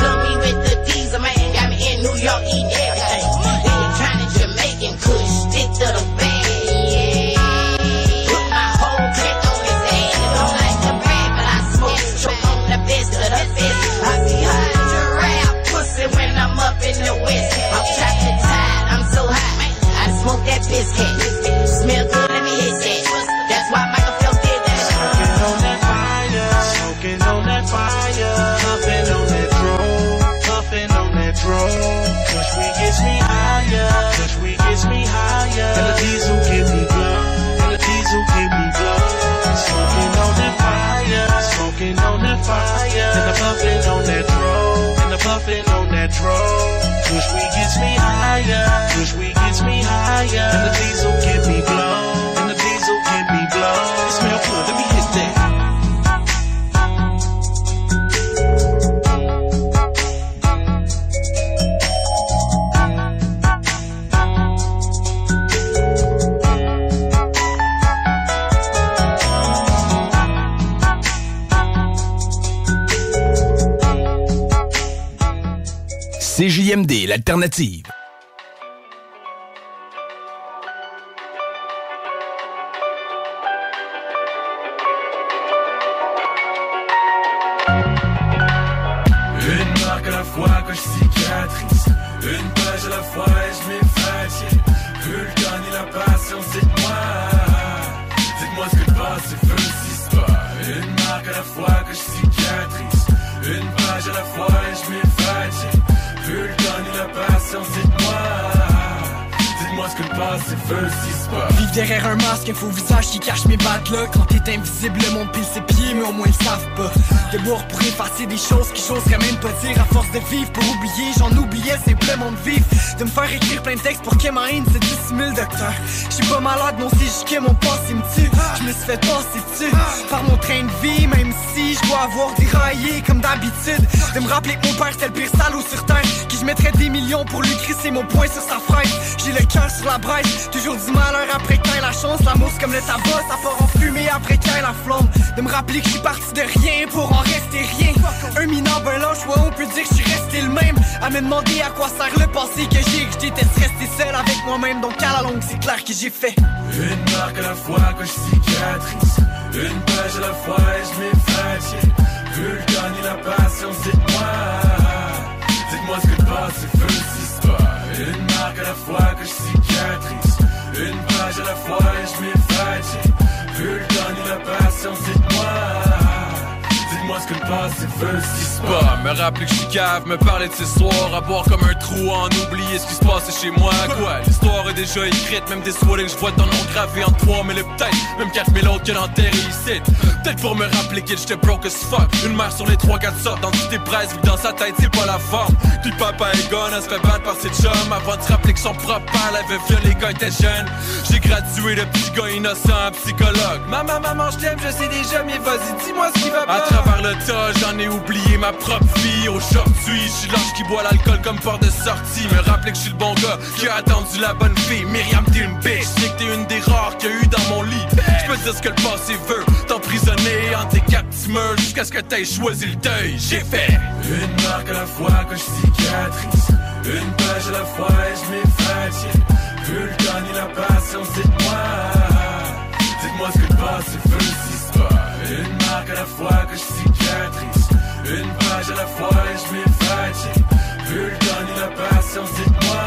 Biscuit. Smell good, let me hit that. That's why Michael Phelps did that. Smoking on that fire, smoking on that fire, puffing on that puffing on that we gets me we gets me higher. And the diesel me and the diesel me. Smoking on that fire, smoking on that fire, and the puffing on that and the puffing on that. Push we gets me higher, push we gets me higher. And the diesel get me glow, CJMD, l'alternative. Pour effacer des choses qui j'oserais même pas dire À force de vivre pour oublier, j'en oubliais simplement de vivre De me faire écrire plein de textes pour que ma haine se dissimule docteur. J'suis pas malade, non c'est juste que mon passé me tue. Je me suis fait passer dessus par mon train de vie Même si je dois avoir déraillé comme d'habitude. De me rappeler que mon père c'était le pire salaud sur terre Qui je mettrais des millions pour lui crisser mon poing sur sa fraise. J'ai le cœur sur la braise, toujours du malheur après t'aies la chance La mousse comme le tabac, ça part en fumée après ait la flamme. De me rappeler que je suis parti de rien pour en rester rien. Un un lâche, ouais on peut dire que je suis resté le même. À me demander à quoi sert le passé que j'ai Que je déteste rester seul avec moi-même. Donc à la longue c'est clair que j'ai fait. Une marque à la fois que je cicatrise Une page à la fois et je m'efface. Vulcanie la patience, dites-moi. Dites-moi ce que passe, c'est feu pas Une marque à la fois que je cicatrise Une page à la fois et je m'efface Vulcanie la patience, dites-moi Ce que passe, Me rappeler que je suis cave, me parler de ces soirs À boire comme un trou, à en oublier ce qui se passe chez moi. Quoi, l'histoire est déjà écrite Même des soirées que je vois dans le nom gravé en 3000 et peut-être. Même 4000 autres que l'enterré ici. Peut-être pour me rappeler que j'étais broke as fuck. Une mère sur les 3-4 sortes dans toutes tes presses Vu que dans sa tête c'est pas la forme. Puis papa est gone, elle se fait battre par ses chums Avant de se rappeler que son propre père l'avait violé quand il était jeune. J'ai gradué de petit gars innocent en psychologue. Maman, maman, je t'aime, je sais déjà Mais vas-y, dis-moi ce qui va pas À travers le tas, j'en ai oublié ma propre vie. Aujourd'hui, je suis l'ange qui boit l'alcool comme porte de sortie. Me rappeler que je suis le bon gars qui a attendu la bonne fille. Myriam, t'es une bitch, sais que t'es une des rares qu'il y a eu dans mon lit. Je peux dire ce que le passé veut. T'emprisonner en tes meurs Jusqu'à ce que t'aies choisi le deuil. J'ai fait Une marque à la fois que je cicatrise Une page à la fois et je m'efface Vulcanie la patience, dites-moi Dites-moi ce que passe, c'est feu si c'est pas Une marque à la fois que je cicatrise Une page à la fois et je m'efface Vulcanie la patience, dites-moi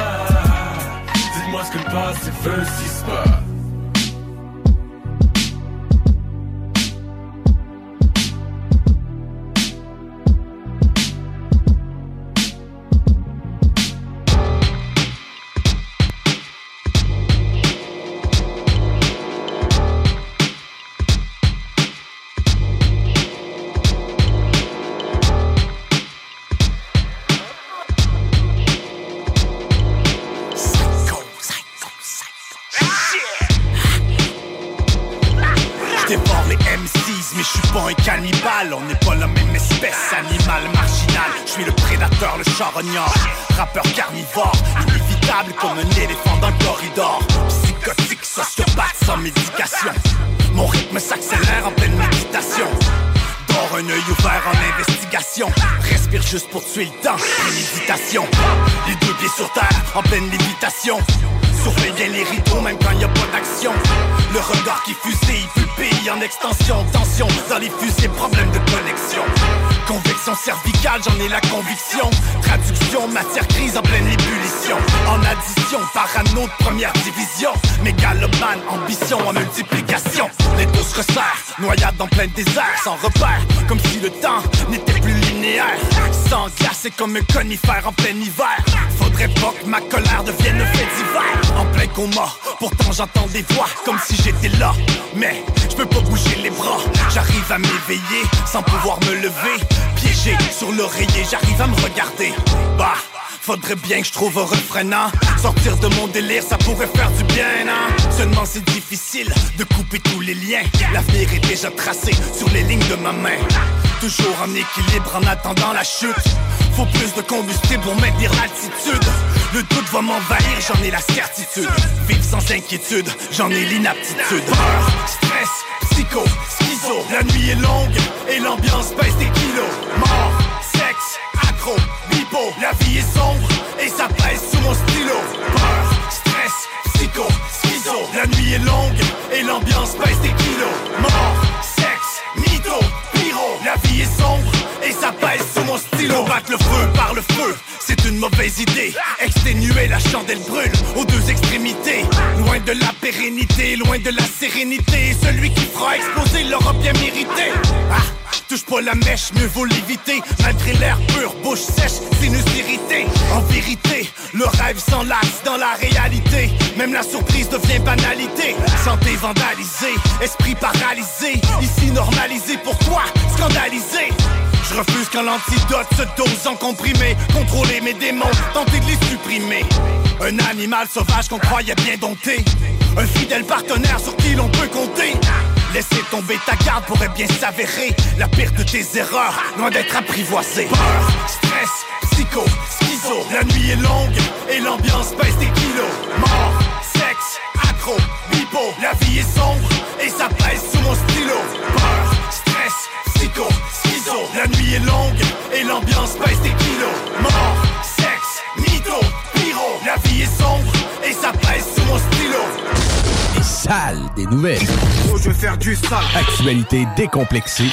Dites-moi ce que passe, c'est feu si c'est pas lévitation. Surveille bien les rideaux, même quand y a pas d'action. Le regard qui fusille, pupille en extension. Tension dans les problème de connexion. Convection cervicale, j'en ai la conviction. Traduction, matière grise en pleine ébullition. En addition, parano de première division. Mégalomane, ambition en multiplication. Les se resserrent, noyade en plein désert, sans repère. Comme si le temps n'était plus Sans glacé comme un conifère en plein hiver. Faudrait pas que ma colère devienne un fait divers. En plein coma, pourtant j'entends des voix comme si j'étais là. Mais je peux pas bouger les bras. J'arrive à m'éveiller sans pouvoir me lever. Piégé sur l'oreiller, j'arrive à me regarder. Bah. Faudrait bien que je trouve un refrain, Sortir de mon délire, ça pourrait faire du bien, hein Seulement c'est difficile de couper tous les liens L'avenir est déjà tracé sur les lignes de ma main Toujours en équilibre en attendant la chute. Faut plus de combustible pour maintenir l'altitude Le doute va m'envahir, j'en ai la certitude. Vivre sans inquiétude, j'en ai l'inaptitude. Peur, stress, psycho, schizo. La nuit est longue et l'ambiance pèse des kilos. Mort, sexe, accro, bibo La vie est sombre et ça pèse sous mon stylo. Peur, stress, psycho, schizo. La nuit est longue et l'ambiance pèse des kilos. Mort, La vie est sombre et ça pèse sous mon stylo. Combattre le feu par le feu, c'est une mauvaise idée. Exténuer la chandelle brûle aux deux extrémités. Loin de la pérennité, loin de la sérénité. Celui qui fera exploser l'aura bien mérité. Ah. Touche pas la mèche, mieux vaut l'éviter. Malgré l'air pur, bouche sèche, sinus irrité En vérité, le rêve s'enlace dans la réalité. Même la surprise devient banalité. Santé vandalisée, esprit paralysé. Ici normalisé, pourquoi scandalisé je refuse qu'un l'antidote se dose en comprimé. Contrôler mes démons, tenter de les supprimer. Un animal sauvage qu'on croyait bien dompté Un fidèle partenaire sur qui l'on peut compter. Laisser tomber ta garde pourrait bien s'avérer La pire de tes erreurs, loin d'être apprivoisée Peur, stress, psycho, schizo. La nuit est longue et l'ambiance pèse des kilos. Mort, sexe, accro, bipo. La vie est sombre et ça pèse sous mon stylo. Peur, stress, psycho, schizo La nuit est longue et l'ambiance pèse des kilos Mort, sexe, mytho, pyro La vie est sombre et ça pèse sous mon stylo Les salles des nouvelles. Oh, je vais faire du sale Actualité décomplexée.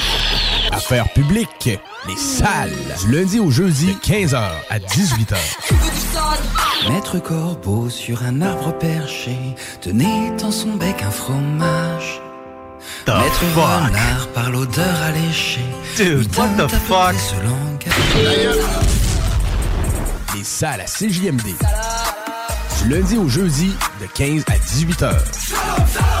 Affaires publiques. Les salles. Du lundi au jeudi, 15h à 18h. Maître Corbeau sur un arbre perché tenait dans son bec un fromage. The Maître fuck? Renard par l'odeur alléchée. Dude, what the fuck? pleurer ce langage. Les salles à CJMD. Du lundi au jeudi, de 15 à 18h.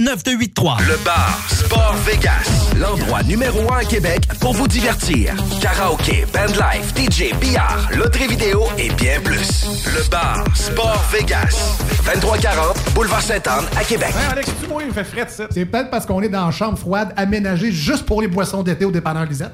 581-984-9283. Le bar Sport Vegas, l'endroit numéro un à Québec pour vous divertir. Karaoke, bandlife, DJ, billard, loterie vidéo et bien plus. Le bar Sport Vegas, 2340 Boulevard Sainte-Anne à Québec. Ouais, Alex, tu moi, il fait frais ça. C'est peut-être parce qu'on est dans une chambre froide aménagée juste pour les boissons d'été au dépanneur Lisette.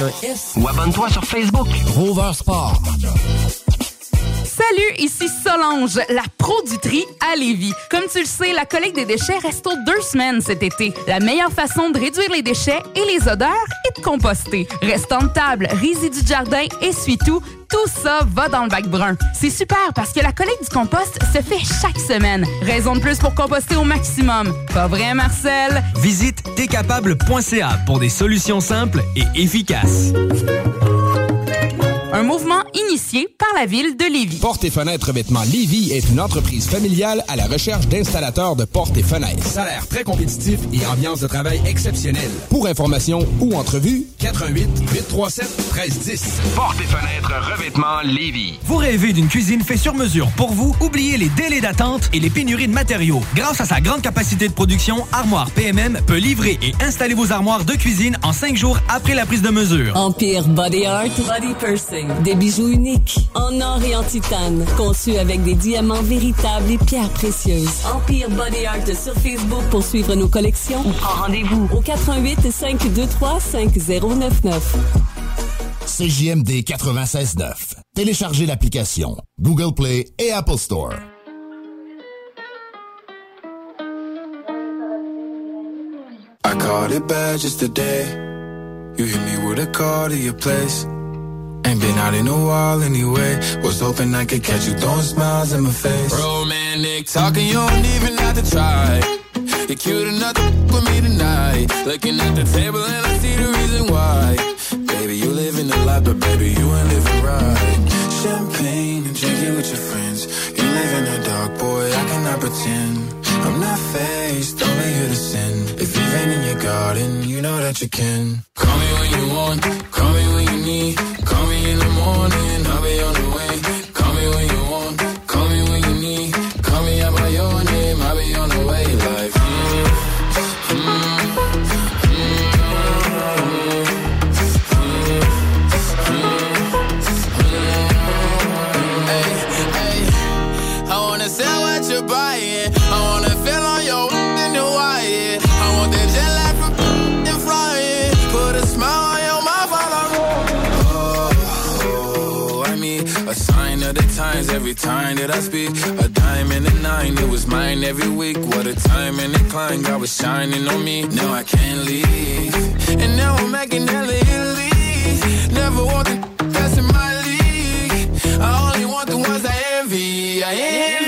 un S. Ou abonne-toi sur Facebook. Rover Sport. Salut, ici Solange, la pro du tri à Lévis. Comme tu le sais, la collecte des déchets reste aux deux semaines cet été. La meilleure façon de réduire les déchets et les odeurs est de composter. Restant de table, résidus de jardin, essuie-tout, tout ça va dans le bac brun. C'est super parce que la collecte du compost se fait chaque semaine. Raison de plus pour composter au maximum. Pas vrai, Marcel? Visite tcapable.ca pour des solutions simples et efficaces. Un mouvement initié par la ville de Lévis. Porte et fenêtres revêtement Lévis est une entreprise familiale à la recherche d'installateurs de portes et fenêtres. Salaire très compétitif et ambiance de travail exceptionnelle. Pour information ou entrevue, 88 837 1310. Porte et fenêtres revêtement Lévis. Vous rêvez d'une cuisine faite sur mesure pour vous? Oubliez les délais d'attente et les pénuries de matériaux. Grâce à sa grande capacité de production, Armoire PMM peut livrer et installer vos armoires de cuisine en cinq jours après la prise de mesure. Empire Body Art, Body Pursing. Des bijoux bijou unique, en or et en titane, conçu avec des diamants véritables et pierres précieuses. Empire Body Art sur Facebook pour suivre nos collections. Ou rendez-vous au 88 523 5099. CJMD 96.9. Téléchargez l'application Google Play et Apple Store. I caught it bad just today. You hit me with a call to your place. Ain't been out in a while anyway. Was hoping I could catch you throwing smiles in my face. Romantic talking, you don't even have to try. You're cute enough to f- with me tonight. Looking at the table and I see the reason why. Baby, you live in the life, but baby, you ain't living right. Champagne and drinking with your friends. You live in the dark, boy, I cannot pretend. I'm not faced, only here to sin. If you've in your garden, you know that you can. Call me when you want, call me when you need. Call me in the morning, every time that I speak. A diamond and a nine, it was mine every week. What a time and climb, God was shining on me. Now I can't leave. And now I'm making hella Italy. Never want the that's in my league. I only want the ones I envy. I envy.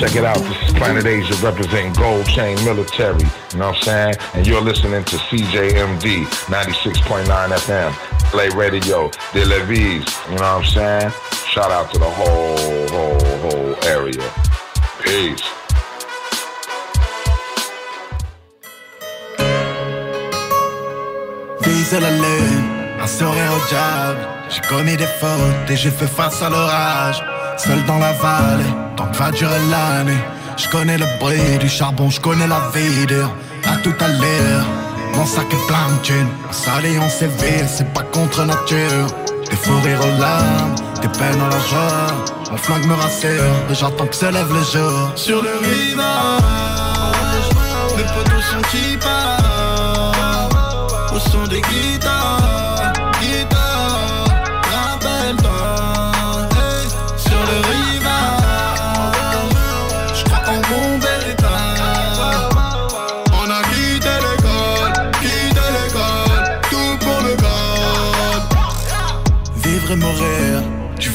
Check it out. This is Planet Asia representing Gold Chain Military. You know what I'm saying? And you're listening to CJMD 96.9 FM. Play Radio, De La Vise. You know what I'm saying? Shout out to the whole, whole, whole area. Peace. Vise la lune, un sourire au diable. J'ai commis des fautes et j'ai fait face à l'orage. Seul dans la vallée, tant va durer l'année. Je connais le bruit du charbon, je connais la vie dur. À tout à l'heure, mon sac est plein de thunes. On s'allie, on séville, c'est pas contre nature. Des fous rires aux larmes, des peines à la joie. Mon flingue me rassure, et j'attends que se lève le jour. Sur le rivage, mes potos sont qui Au son des guitares,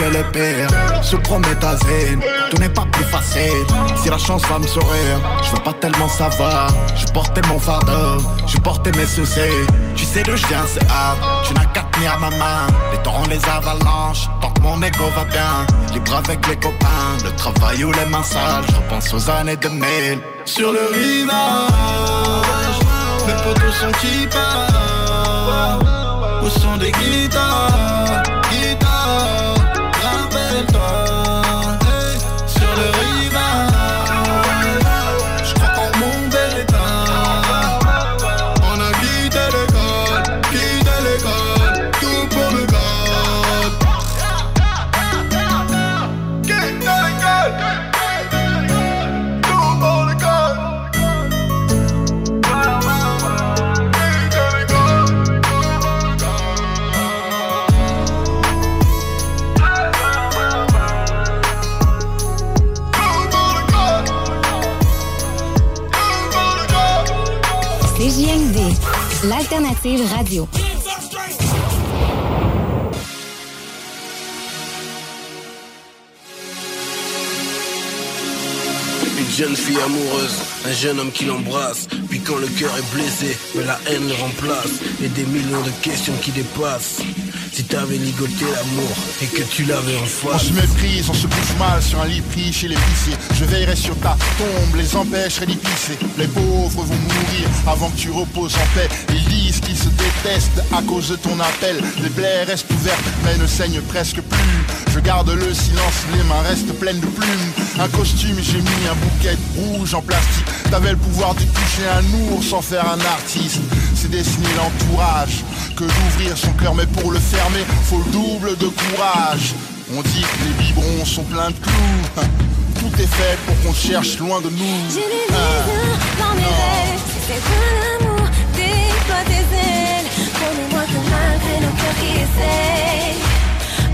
que le pire prométhazine, tout n'est pas plus facile. Si la chance va me sourire, je veux pas tellement savoir Je portais mon fardeau, je portais mes soucis. Tu sais d'où je viens, c'est hard. Tu n'as qu'à tenir ma main. Les torrents, les avalanches Tant que mon ego va bien. Libre avec les copains Le travail ou les mains sales Je repense aux années 2000 Sur le rivage, mes potos sont qui partent au son des guitares. Radio. Une jeune fille amoureuse, un jeune homme qui l'embrasse. Puis quand le cœur est blessé, mais la haine le remplace. Et des millions de questions qui dépassent. Si t'avais ligoté l'amour et que tu l'avais en On face. se méprise, on se bouffe mal sur un lit pris chez l'épicier. Je veillerai sur ta tombe, les empêcherai d'y pisser. Les pauvres vont mourir avant que tu reposes en paix. Détestent à cause de ton appel. Les plaies restent ouvertes, mais ne saignent presque plus. Je garde le silence, les mains restent pleines de plumes. Un costume, j'ai mis un bouquet rouge en plastique. T'avais le pouvoir de toucher un ours sans faire un artiste. C'est dessiner l'entourage que d'ouvrir son cœur, mais pour le fermer, faut le double de courage. On dit que les biberons sont pleins de clous. <laughs> Tout est fait pour qu'on cherche loin de nous. J'ai des Ah. visions dans mes rêves. Si toi l'amour, déploie tes ailes. Promets-moi que malgré nos cœurs qui essayent,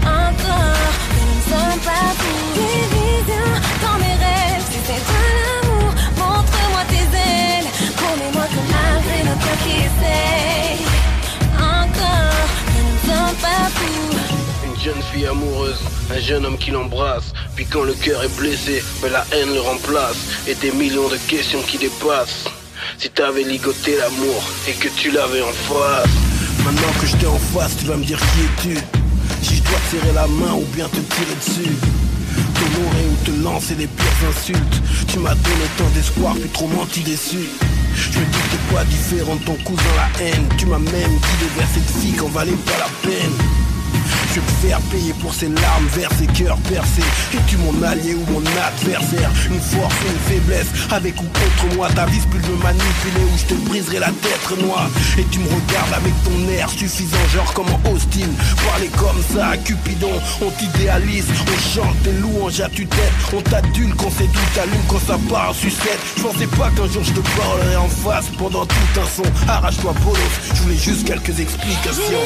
encore, nous ne sommes pas fous. Des visions dans mes rêves. Si c'est toi l'amour, montre-moi tes ailes. Promets-moi que malgré nos cœurs qui essayent, encore, nous ne sommes pas fous. Une jeune fille amoureuse, un jeune homme qui l'embrasse. Puis quand le cœur est blessé, mais la haine le remplace. Et des millions de questions qui dépassent. Si t'avais ligoté l'amour et que tu l'avais en face. Maintenant que je t'ai en face, tu vas me dire qui es-tu? Si je dois serrer la main ou bien te tirer dessus. T'honorer ou te lancer les pires insultes. Tu m'as donné tant d'espoir, puis trop menti déçu. Je me dis que t'es pas différent de ton cousin la haine. Tu m'as même guidé vers cette fille qu'en valait pas la peine. Je vais faire payer pour ces larmes vers ces cœurs percés. Es-tu mon allié ou mon adversaire. Une force ou une faiblesse Avec ou contre moi Ta vie plus de me manipuler ou je te briserai la tête noire Et tu me regardes avec ton air suffisant Genre comment hostile. Parler comme ça Cupidon On t'idéalise. On chante tes louanges à tue-tête. On t'adule quand c'est d'où t'allumes quand ça part en sucette. Je pensais pas qu'un jour je te parlerais en face Pendant tout un son. Arrache-toi bolos. Je voulais juste quelques explications.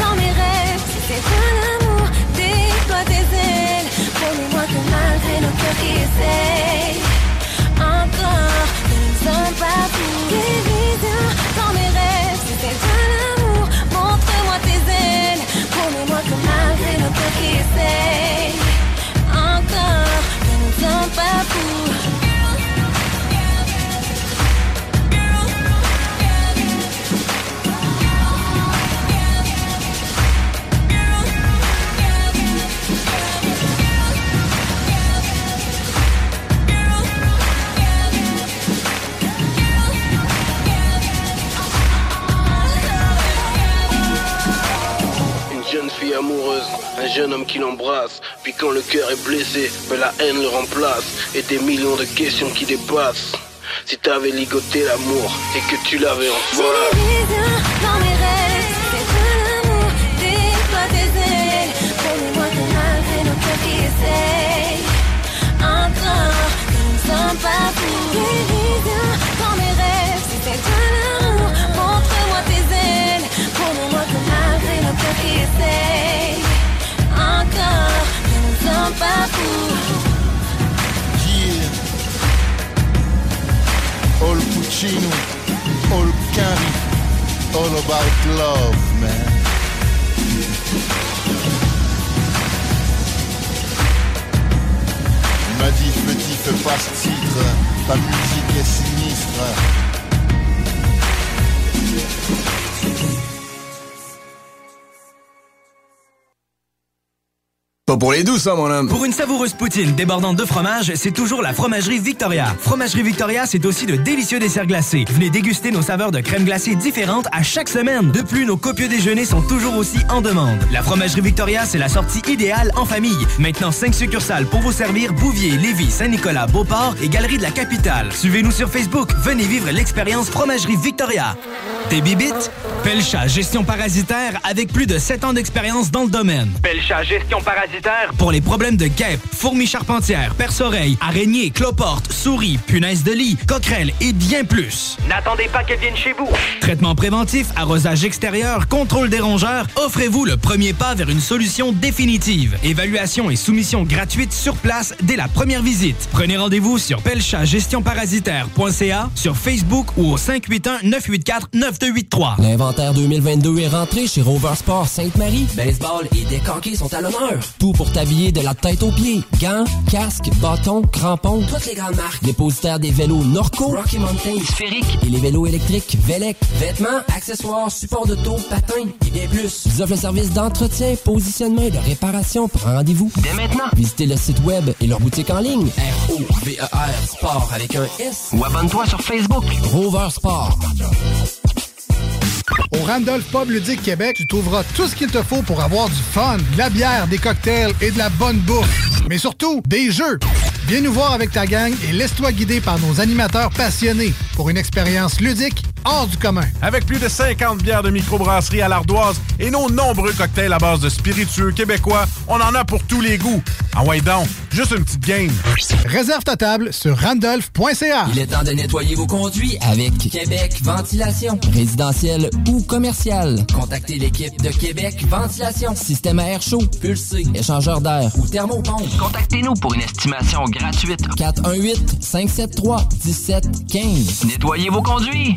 Dans mes rêves. C'est toi l'amour, déploie tes ailes. Promets-moi que malgré nos cœurs qui essayent, encore, nous ne sommes pas fous. Fille amoureuse, un jeune homme qui l'embrasse. Puis quand le cœur est blessé, ben la haine le remplace. Et des millions de questions qui dépassent. Si t'avais ligoté l'amour et que tu l'avais en dans mes rêves. C'est toi l'amour, déploie tes ailes. Promets-moi que malgré nos cœurs qui essayent, encore, que nous ne sommes pas fous. Sommes pas fous. Yeah. All Puccino, all Cari, all about love, man. M'a dit petit fais pas ce titre, ta musique est sinistre. Pas pour les doux, ça, mon homme. Pour une savoureuse poutine débordante de fromage, c'est toujours la Fromagerie Victoria. Fromagerie Victoria, c'est aussi de délicieux desserts glacés. Venez déguster nos saveurs de crème glacée différentes à chaque semaine. De plus, nos copieux déjeuners sont toujours aussi en demande. La Fromagerie Victoria, c'est la sortie idéale en famille. Maintenant, 5 succursales pour vous servir Bouvier, Lévis, Saint-Nicolas, Beauport et Galerie de la Capitale. Suivez-nous sur Facebook. Venez vivre l'expérience Fromagerie Victoria. Des bibites? Pelcha Gestion Parasitaire avec plus de 7 ans d'expérience dans le domaine. Pelcha Gestion Parasitaire. Pour les problèmes de guêpes, fourmis charpentières, perce-oreilles, araignées, cloportes, souris, punaises de lit, coquerelles et bien plus. N'attendez pas qu'elles viennent chez vous. Traitement préventif, arrosage extérieur, contrôle des rongeurs, offrez-vous le premier pas vers une solution définitive. Évaluation et soumission gratuite sur place dès la première visite. Prenez rendez-vous sur pelchagestionparasitaire.ca, sur Facebook ou au 581-984-9283. L'inventaire 2022 est rentré chez Rover Sport Sainte-Marie. Baseball et décanqués sont à l'honneur. Tout pour t'habiller de la tête aux pieds. Gants, casques, bâtons, crampons, toutes les grandes marques. Dépositaire des vélos Norco, Rocky Mountain, Sphérique et les vélos électriques Velec. Vêtements, accessoires, support de taux, patins et bien plus. Ils offrent le service d'entretien, positionnement et de réparation. Prends rendez-vous dès maintenant. Visitez le site web et leur boutique en ligne. R-O-V-E-R Sport avec un S. Ou abonne-toi sur Facebook. Rover Sport. Au Randolph Pub Ludique Québec, tu trouveras tout ce qu'il te faut pour avoir du fun, de la bière, des cocktails et de la bonne bouffe. Mais surtout, des jeux. Viens nous voir avec ta gang et laisse-toi guider par nos animateurs passionnés pour une expérience ludique hors du commun. Avec plus de 50 bières de microbrasserie à l'ardoise et nos nombreux cocktails à base de spiritueux québécois, on en a pour tous les goûts. En ouais donc, juste une petite game. Réserve ta table sur randolph.ca. Il est temps de nettoyer vos conduits avec Québec Ventilation. Résidentiel ou commercial. Contactez l'équipe de Québec Ventilation. Système à air chaud, pulsé, échangeur d'air ou thermopompe. Contactez-nous pour une estimation gratuite. 418-573-1715. Nettoyez vos conduits.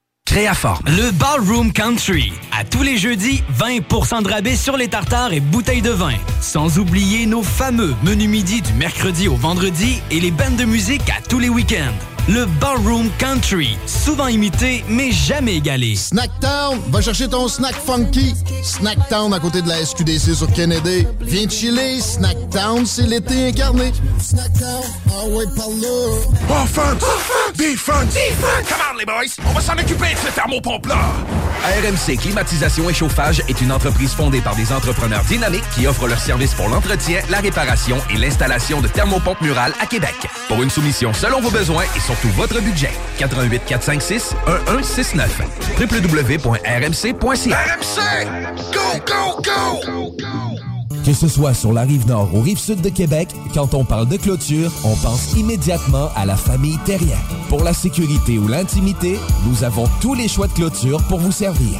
Le Ballroom Country. À tous les jeudis, 20% de rabais sur les tartares et bouteilles de vin. Sans oublier nos fameux menus midi du mercredi au vendredi et les bandes de musique à tous les week-ends. Le Ballroom Country. Souvent imité, mais jamais égalé. Snacktown, va chercher ton snack funky. Snacktown à côté de la SQDC sur Kennedy. Viens chiller, Snacktown, c'est l'été incarné. Snacktown, ah ouais, par là. Offense! Defense! Defense! Come on, les boys! On va s'en occuper de ce thermopompe-là! RMC Climatisation et Chauffage est une entreprise fondée par des entrepreneurs dynamiques qui offrent leurs services pour l'entretien, la réparation et l'installation de thermopompes murales à Québec. Pour une soumission selon vos besoins et surtout votre budget. 88 456 1169 www.rmc.ca RMC! Go, go, go! Que ce soit sur la rive nord ou rive sud de Québec, quand on parle de clôture, on pense immédiatement à la famille Terrien. Pour la sécurité ou l'intimité, nous avons tous les choix de clôture pour vous servir.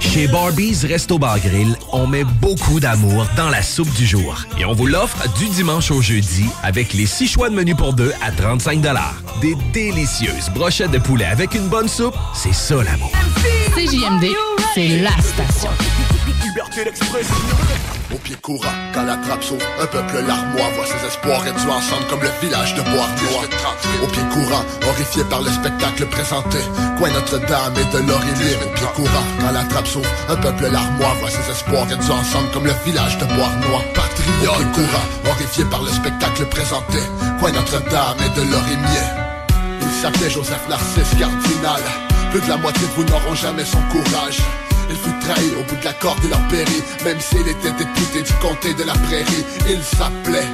Chez Barbies Resto Bar Grill, on met beaucoup d'amour dans la soupe du jour. Et on vous l'offre du dimanche au jeudi avec les six choix de menu pour deux à 35 Des délicieuses brochettes de poulet avec une bonne soupe, c'est ça l'amour. CJMD, c'est la station. Liberté d'expression. Au pied courant, quand la trappe s'ouvre, un peuple larmois voit ses espoirs réduits ensemble comme le village de Bois-Noir. Au pied courant, horrifié par le spectacle présenté, coin Notre-Dame et de l'Orilier. Au pied courant, quand la trappe s'ouvre, un peuple larmois voit ses espoirs réduits ensemble comme le village de Bois-Noir. Patriote. Au pied courant, horrifié par le spectacle présenté, coin Notre-Dame et de l'Orimier. Il s'appelait Joseph Narcisse Cardinal. Plus de la moitié de vous n'auront jamais son courage. Il fut trahi au bout de la corde de leur péri Même s'il était député du comté de la prairie. Il s'appelait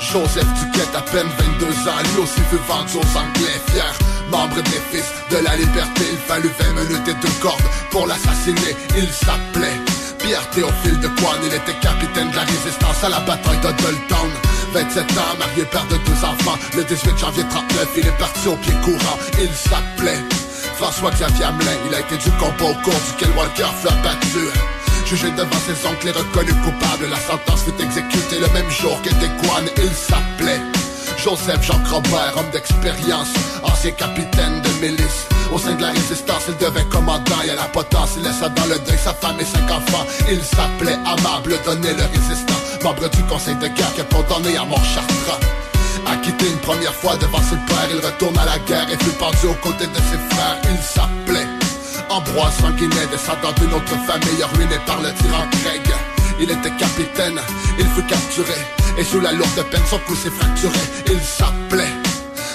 Joseph Duquette, à peine 22 ans. Lui aussi fut vendu aux Anglais Fier, membre des fils de la liberté. Il fallut 20 minutes et deux cordes pour l'assassiner. Il s'appelait Pierre Théophile de Coine Il était capitaine de la résistance à la bataille de Dolton 27 ans, marié, père de deux enfants. Le 18 janvier 39, il est parti au pied courant. Il s'appelait François-Xavier Hamelin, il a été du combat au cours duquel Walker fut abattu. Jugé devant ses oncles et reconnu coupable, la sentence fut exécutée le même jour qu'était Kwan. Il s'appelait Joseph Jean Robert, homme d'expérience, ancien capitaine de milice. Au sein de la résistance, il devint commandant et à la potence, il laissa dans le deuil sa femme et cinq enfants. Il s'appelait Amable Donné le résistant, membre du conseil de guerre qui est condamné à mort chartrand. Acquitté une première fois devant ses pères, il retourne à la guerre et fut pendu aux côtés de ses frères. Il s'appelait Ambroise Sanguinet, descendant d'une autre famille ruiné par le tyran Craig. Il était capitaine, il fut capturé, et sous la lourde peine son cou s'est fracturé. Il s'appelait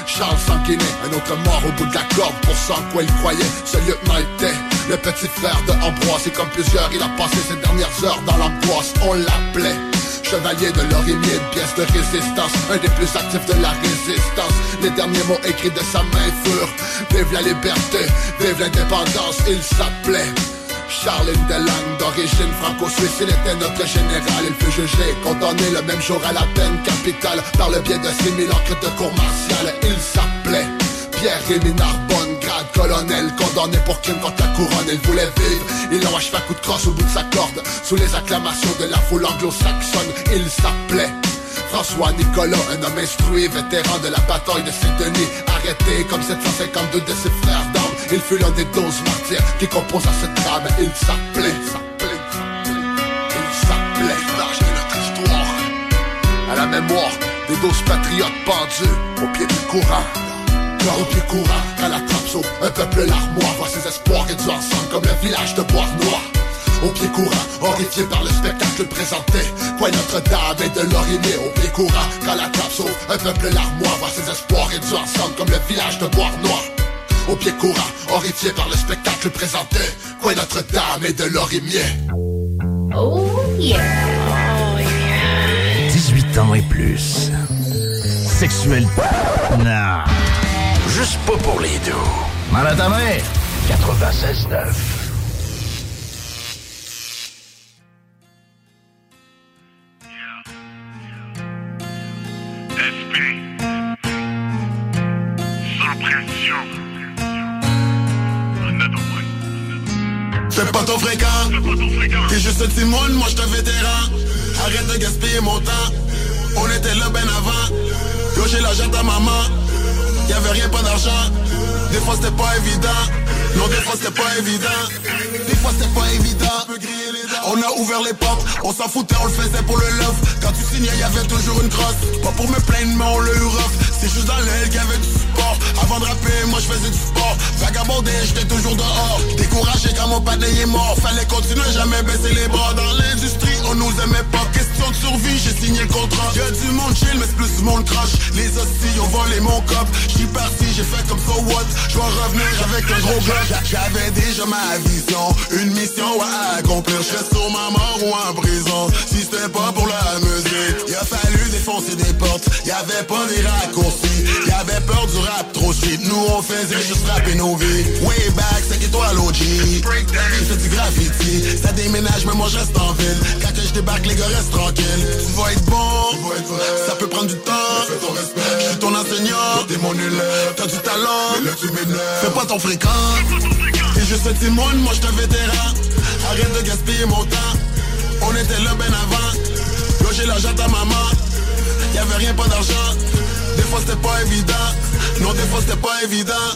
Charles Sanguinet, un autre mort au bout de la corde pour ce en quoi il croyait. Ce lieutenant était le petit frère de Ambroise, et comme plusieurs, il a passé ses dernières heures dans l'angoisse. On l'appelait Chevalier de une pièce de résistance Un des plus actifs de la résistance. Les derniers mots écrits de sa main furent Vive la liberté, vive l'indépendance. Il s'appelait Charles Delang, d'origine franco-suisse, il était notre général Il fut jugé condamné le même jour à la peine capitale Par le biais de 6000 encres de cour martiale Il s'appelait Pierre-Rémy Narbonne, grade colonel Condamné pour crime contre la couronne, il voulait vivre Il l'a achevé coup de crosse au bout de sa corde. Sous les acclamations de la foule anglo-saxonne Il s'appelait François Nicolas, un homme instruit, vétéran de la bataille de Saint-Denis. Arrêté comme 752 de ses frères d'armes Il fut l'un des 12 martyrs qui composent à cette drame. Il s'appelait, s'appelait, il s'appelait L'âge de notre histoire À la mémoire des 12 patriotes pendus au pied du courant Au pied courant, à la trappe Un peuple larmois voit ses espoirs réduits ensemble Comme le village de Bois-Noir au pied courant, horrifié par le spectacle présenté Point Notre-Dame et de l'Orimier Au pied courant, quand la trappe sauve Un peuple larmois voit ses espoirs réduits ensemble Comme le village de Bois-Noir Au pied courant, horrifié par le spectacle présenté Point Notre-Dame et de l'Orimier Oh yeah. 18 ans et plus. Sexuel. Non. Juste pas pour les deux. Mal à ta mère. 96.9. Y'avait rien pas d'argent. Des fois c'était pas évident. Non des fois c'était pas évident. Des fois c'était pas évident. On a ouvert les portes On s'en foutait on le faisait pour le love. Quand tu signais y'avait toujours une crosse Pas pour me plaindre mais on l'a eu rough. C'est juste dans l'aile qu'il y avait du Avant de moi je faisais du sport. Vagabondé j'étais toujours dehors. Découragé quand mon pâté est mort. Fallait continuer jamais baisser les bras. Dans l'industrie on nous aimait pas. Question de survie j'ai signé le contrat. Y'a du monde chill mais c'est plus monde crash. Les hosties ont volé mon cop. J'suis parti j'ai fait comme so what? J'dois revenir avec un gros bloc J'avais déjà ma vision. Une mission à accomplir. Je sur ma mort ou en prison. Si c'était pas pour la musique Il a fallu défoncer des portes. Y'avait pas des raccourcis. Y'avait peur du rap trop street Nous on faisait juste nos vies Way back c'est étoile OG J'ai fait du graffiti Ça déménage mais moi je reste en ville. Quand que je débarque les gars restent tranquilles. Tu vas être bon Ça peut prendre du temps. Je suis ton enseignant. T'es mon élève T'as du talent. Fais pas ton fréquent. T'es juste un petit monde moi je te vétéran. Arrête de gaspiller mon temps. On était là ben avant. J'ai l'argent à maman Y'avait rien pas d'argent fois c'était pas évident Non des fois c'était pas évident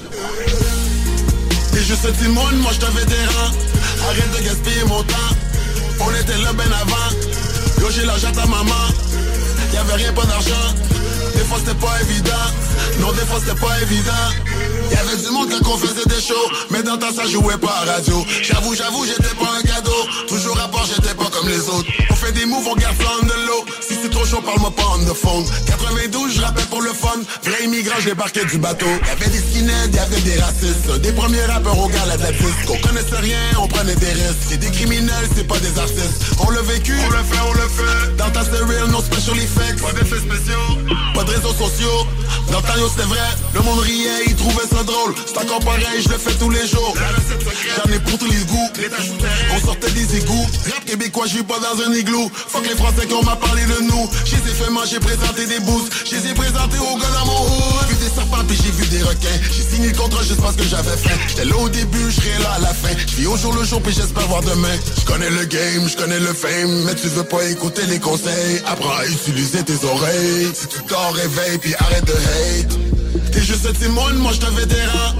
T'es juste un petit monde, moi j'étais vétéran Arrête de gaspiller mon temps. On était là ben avant. Yo, j'ai l'argent à ta maman. Y'avait rien, pas d'argent. Des fois c'était pas évident. Non, des fois c'était pas évident. Y'avait du monde quand on faisait des shows. Mais dans temps, ça jouait pas à radio. J'avoue, j'avoue, j'étais pas un cadeau. Toujours à part, j'étais pas comme les autres. On fait des moves, on garde de l'eau. Si c'est trop chaud, parle-moi pas on the phone. 92, je rappelle pour le fun. Vrai immigrant, je débarquais du bateau. Y'avait des skinheads, y'avait des racistes. Des premiers rappeurs au gars, la disque. On connaissait rien, on prenait des risques. C'est des criminels, c'est pas des artistes. On l'a vécu, on le fait, on le fait. Dans ta c'est real, no special effects. Pas d'effets spéciaux, pas de réseaux sociaux. Dans yo, c'était vrai. Le monde riait, il trouvait ça drôle. C'est encore pareil, je le fais tous les jours. J'en ai pour tous les goûts. On sortait des égouts. Rap québécois, je pas dans un igloo. Fuck les Français qu'on m'a parlé de nous. Je les ai fait manger, présenté des boosts. Je les ai présentés aux gars dans mon hood. J'ai vu des serpents puis j'ai vu des requins. J'ai signé le contrat juste parce que j'avais faim. J'étais là au début, serai là à la fin. Je vis au jour le jour puis j'espère voir demain. Je connais le game, je connais le fame. Mais tu veux pas écouter les conseils. Apprends à utiliser tes oreilles. Si tu dors, réveille puis arrête de hate. T'es juste un Timon, moi j'te vétéran.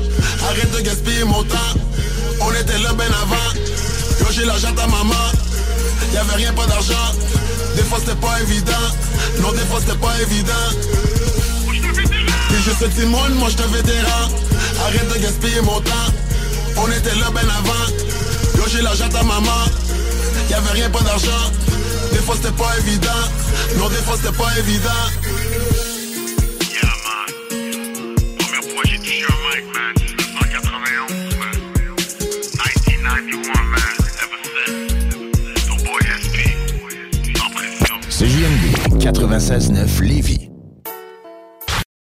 Arrête de gaspiller mon temps. On était là ben avant. Yo, j'ai l'argent à maman. Y'avait rien, pas d'argent. Des fois c'était pas évident. Non, des fois c'était pas évident. T'es juste un Timon, moi j'te vétéran. Arrête de gaspiller mon temps. On était là ben avant. Yo, j'ai l'argent à maman. Y'avait rien, pas d'argent. Des fois c'était pas évident. Non, des fois c'était pas évident. J'ai touché un mic, man, 96.9 Lévis.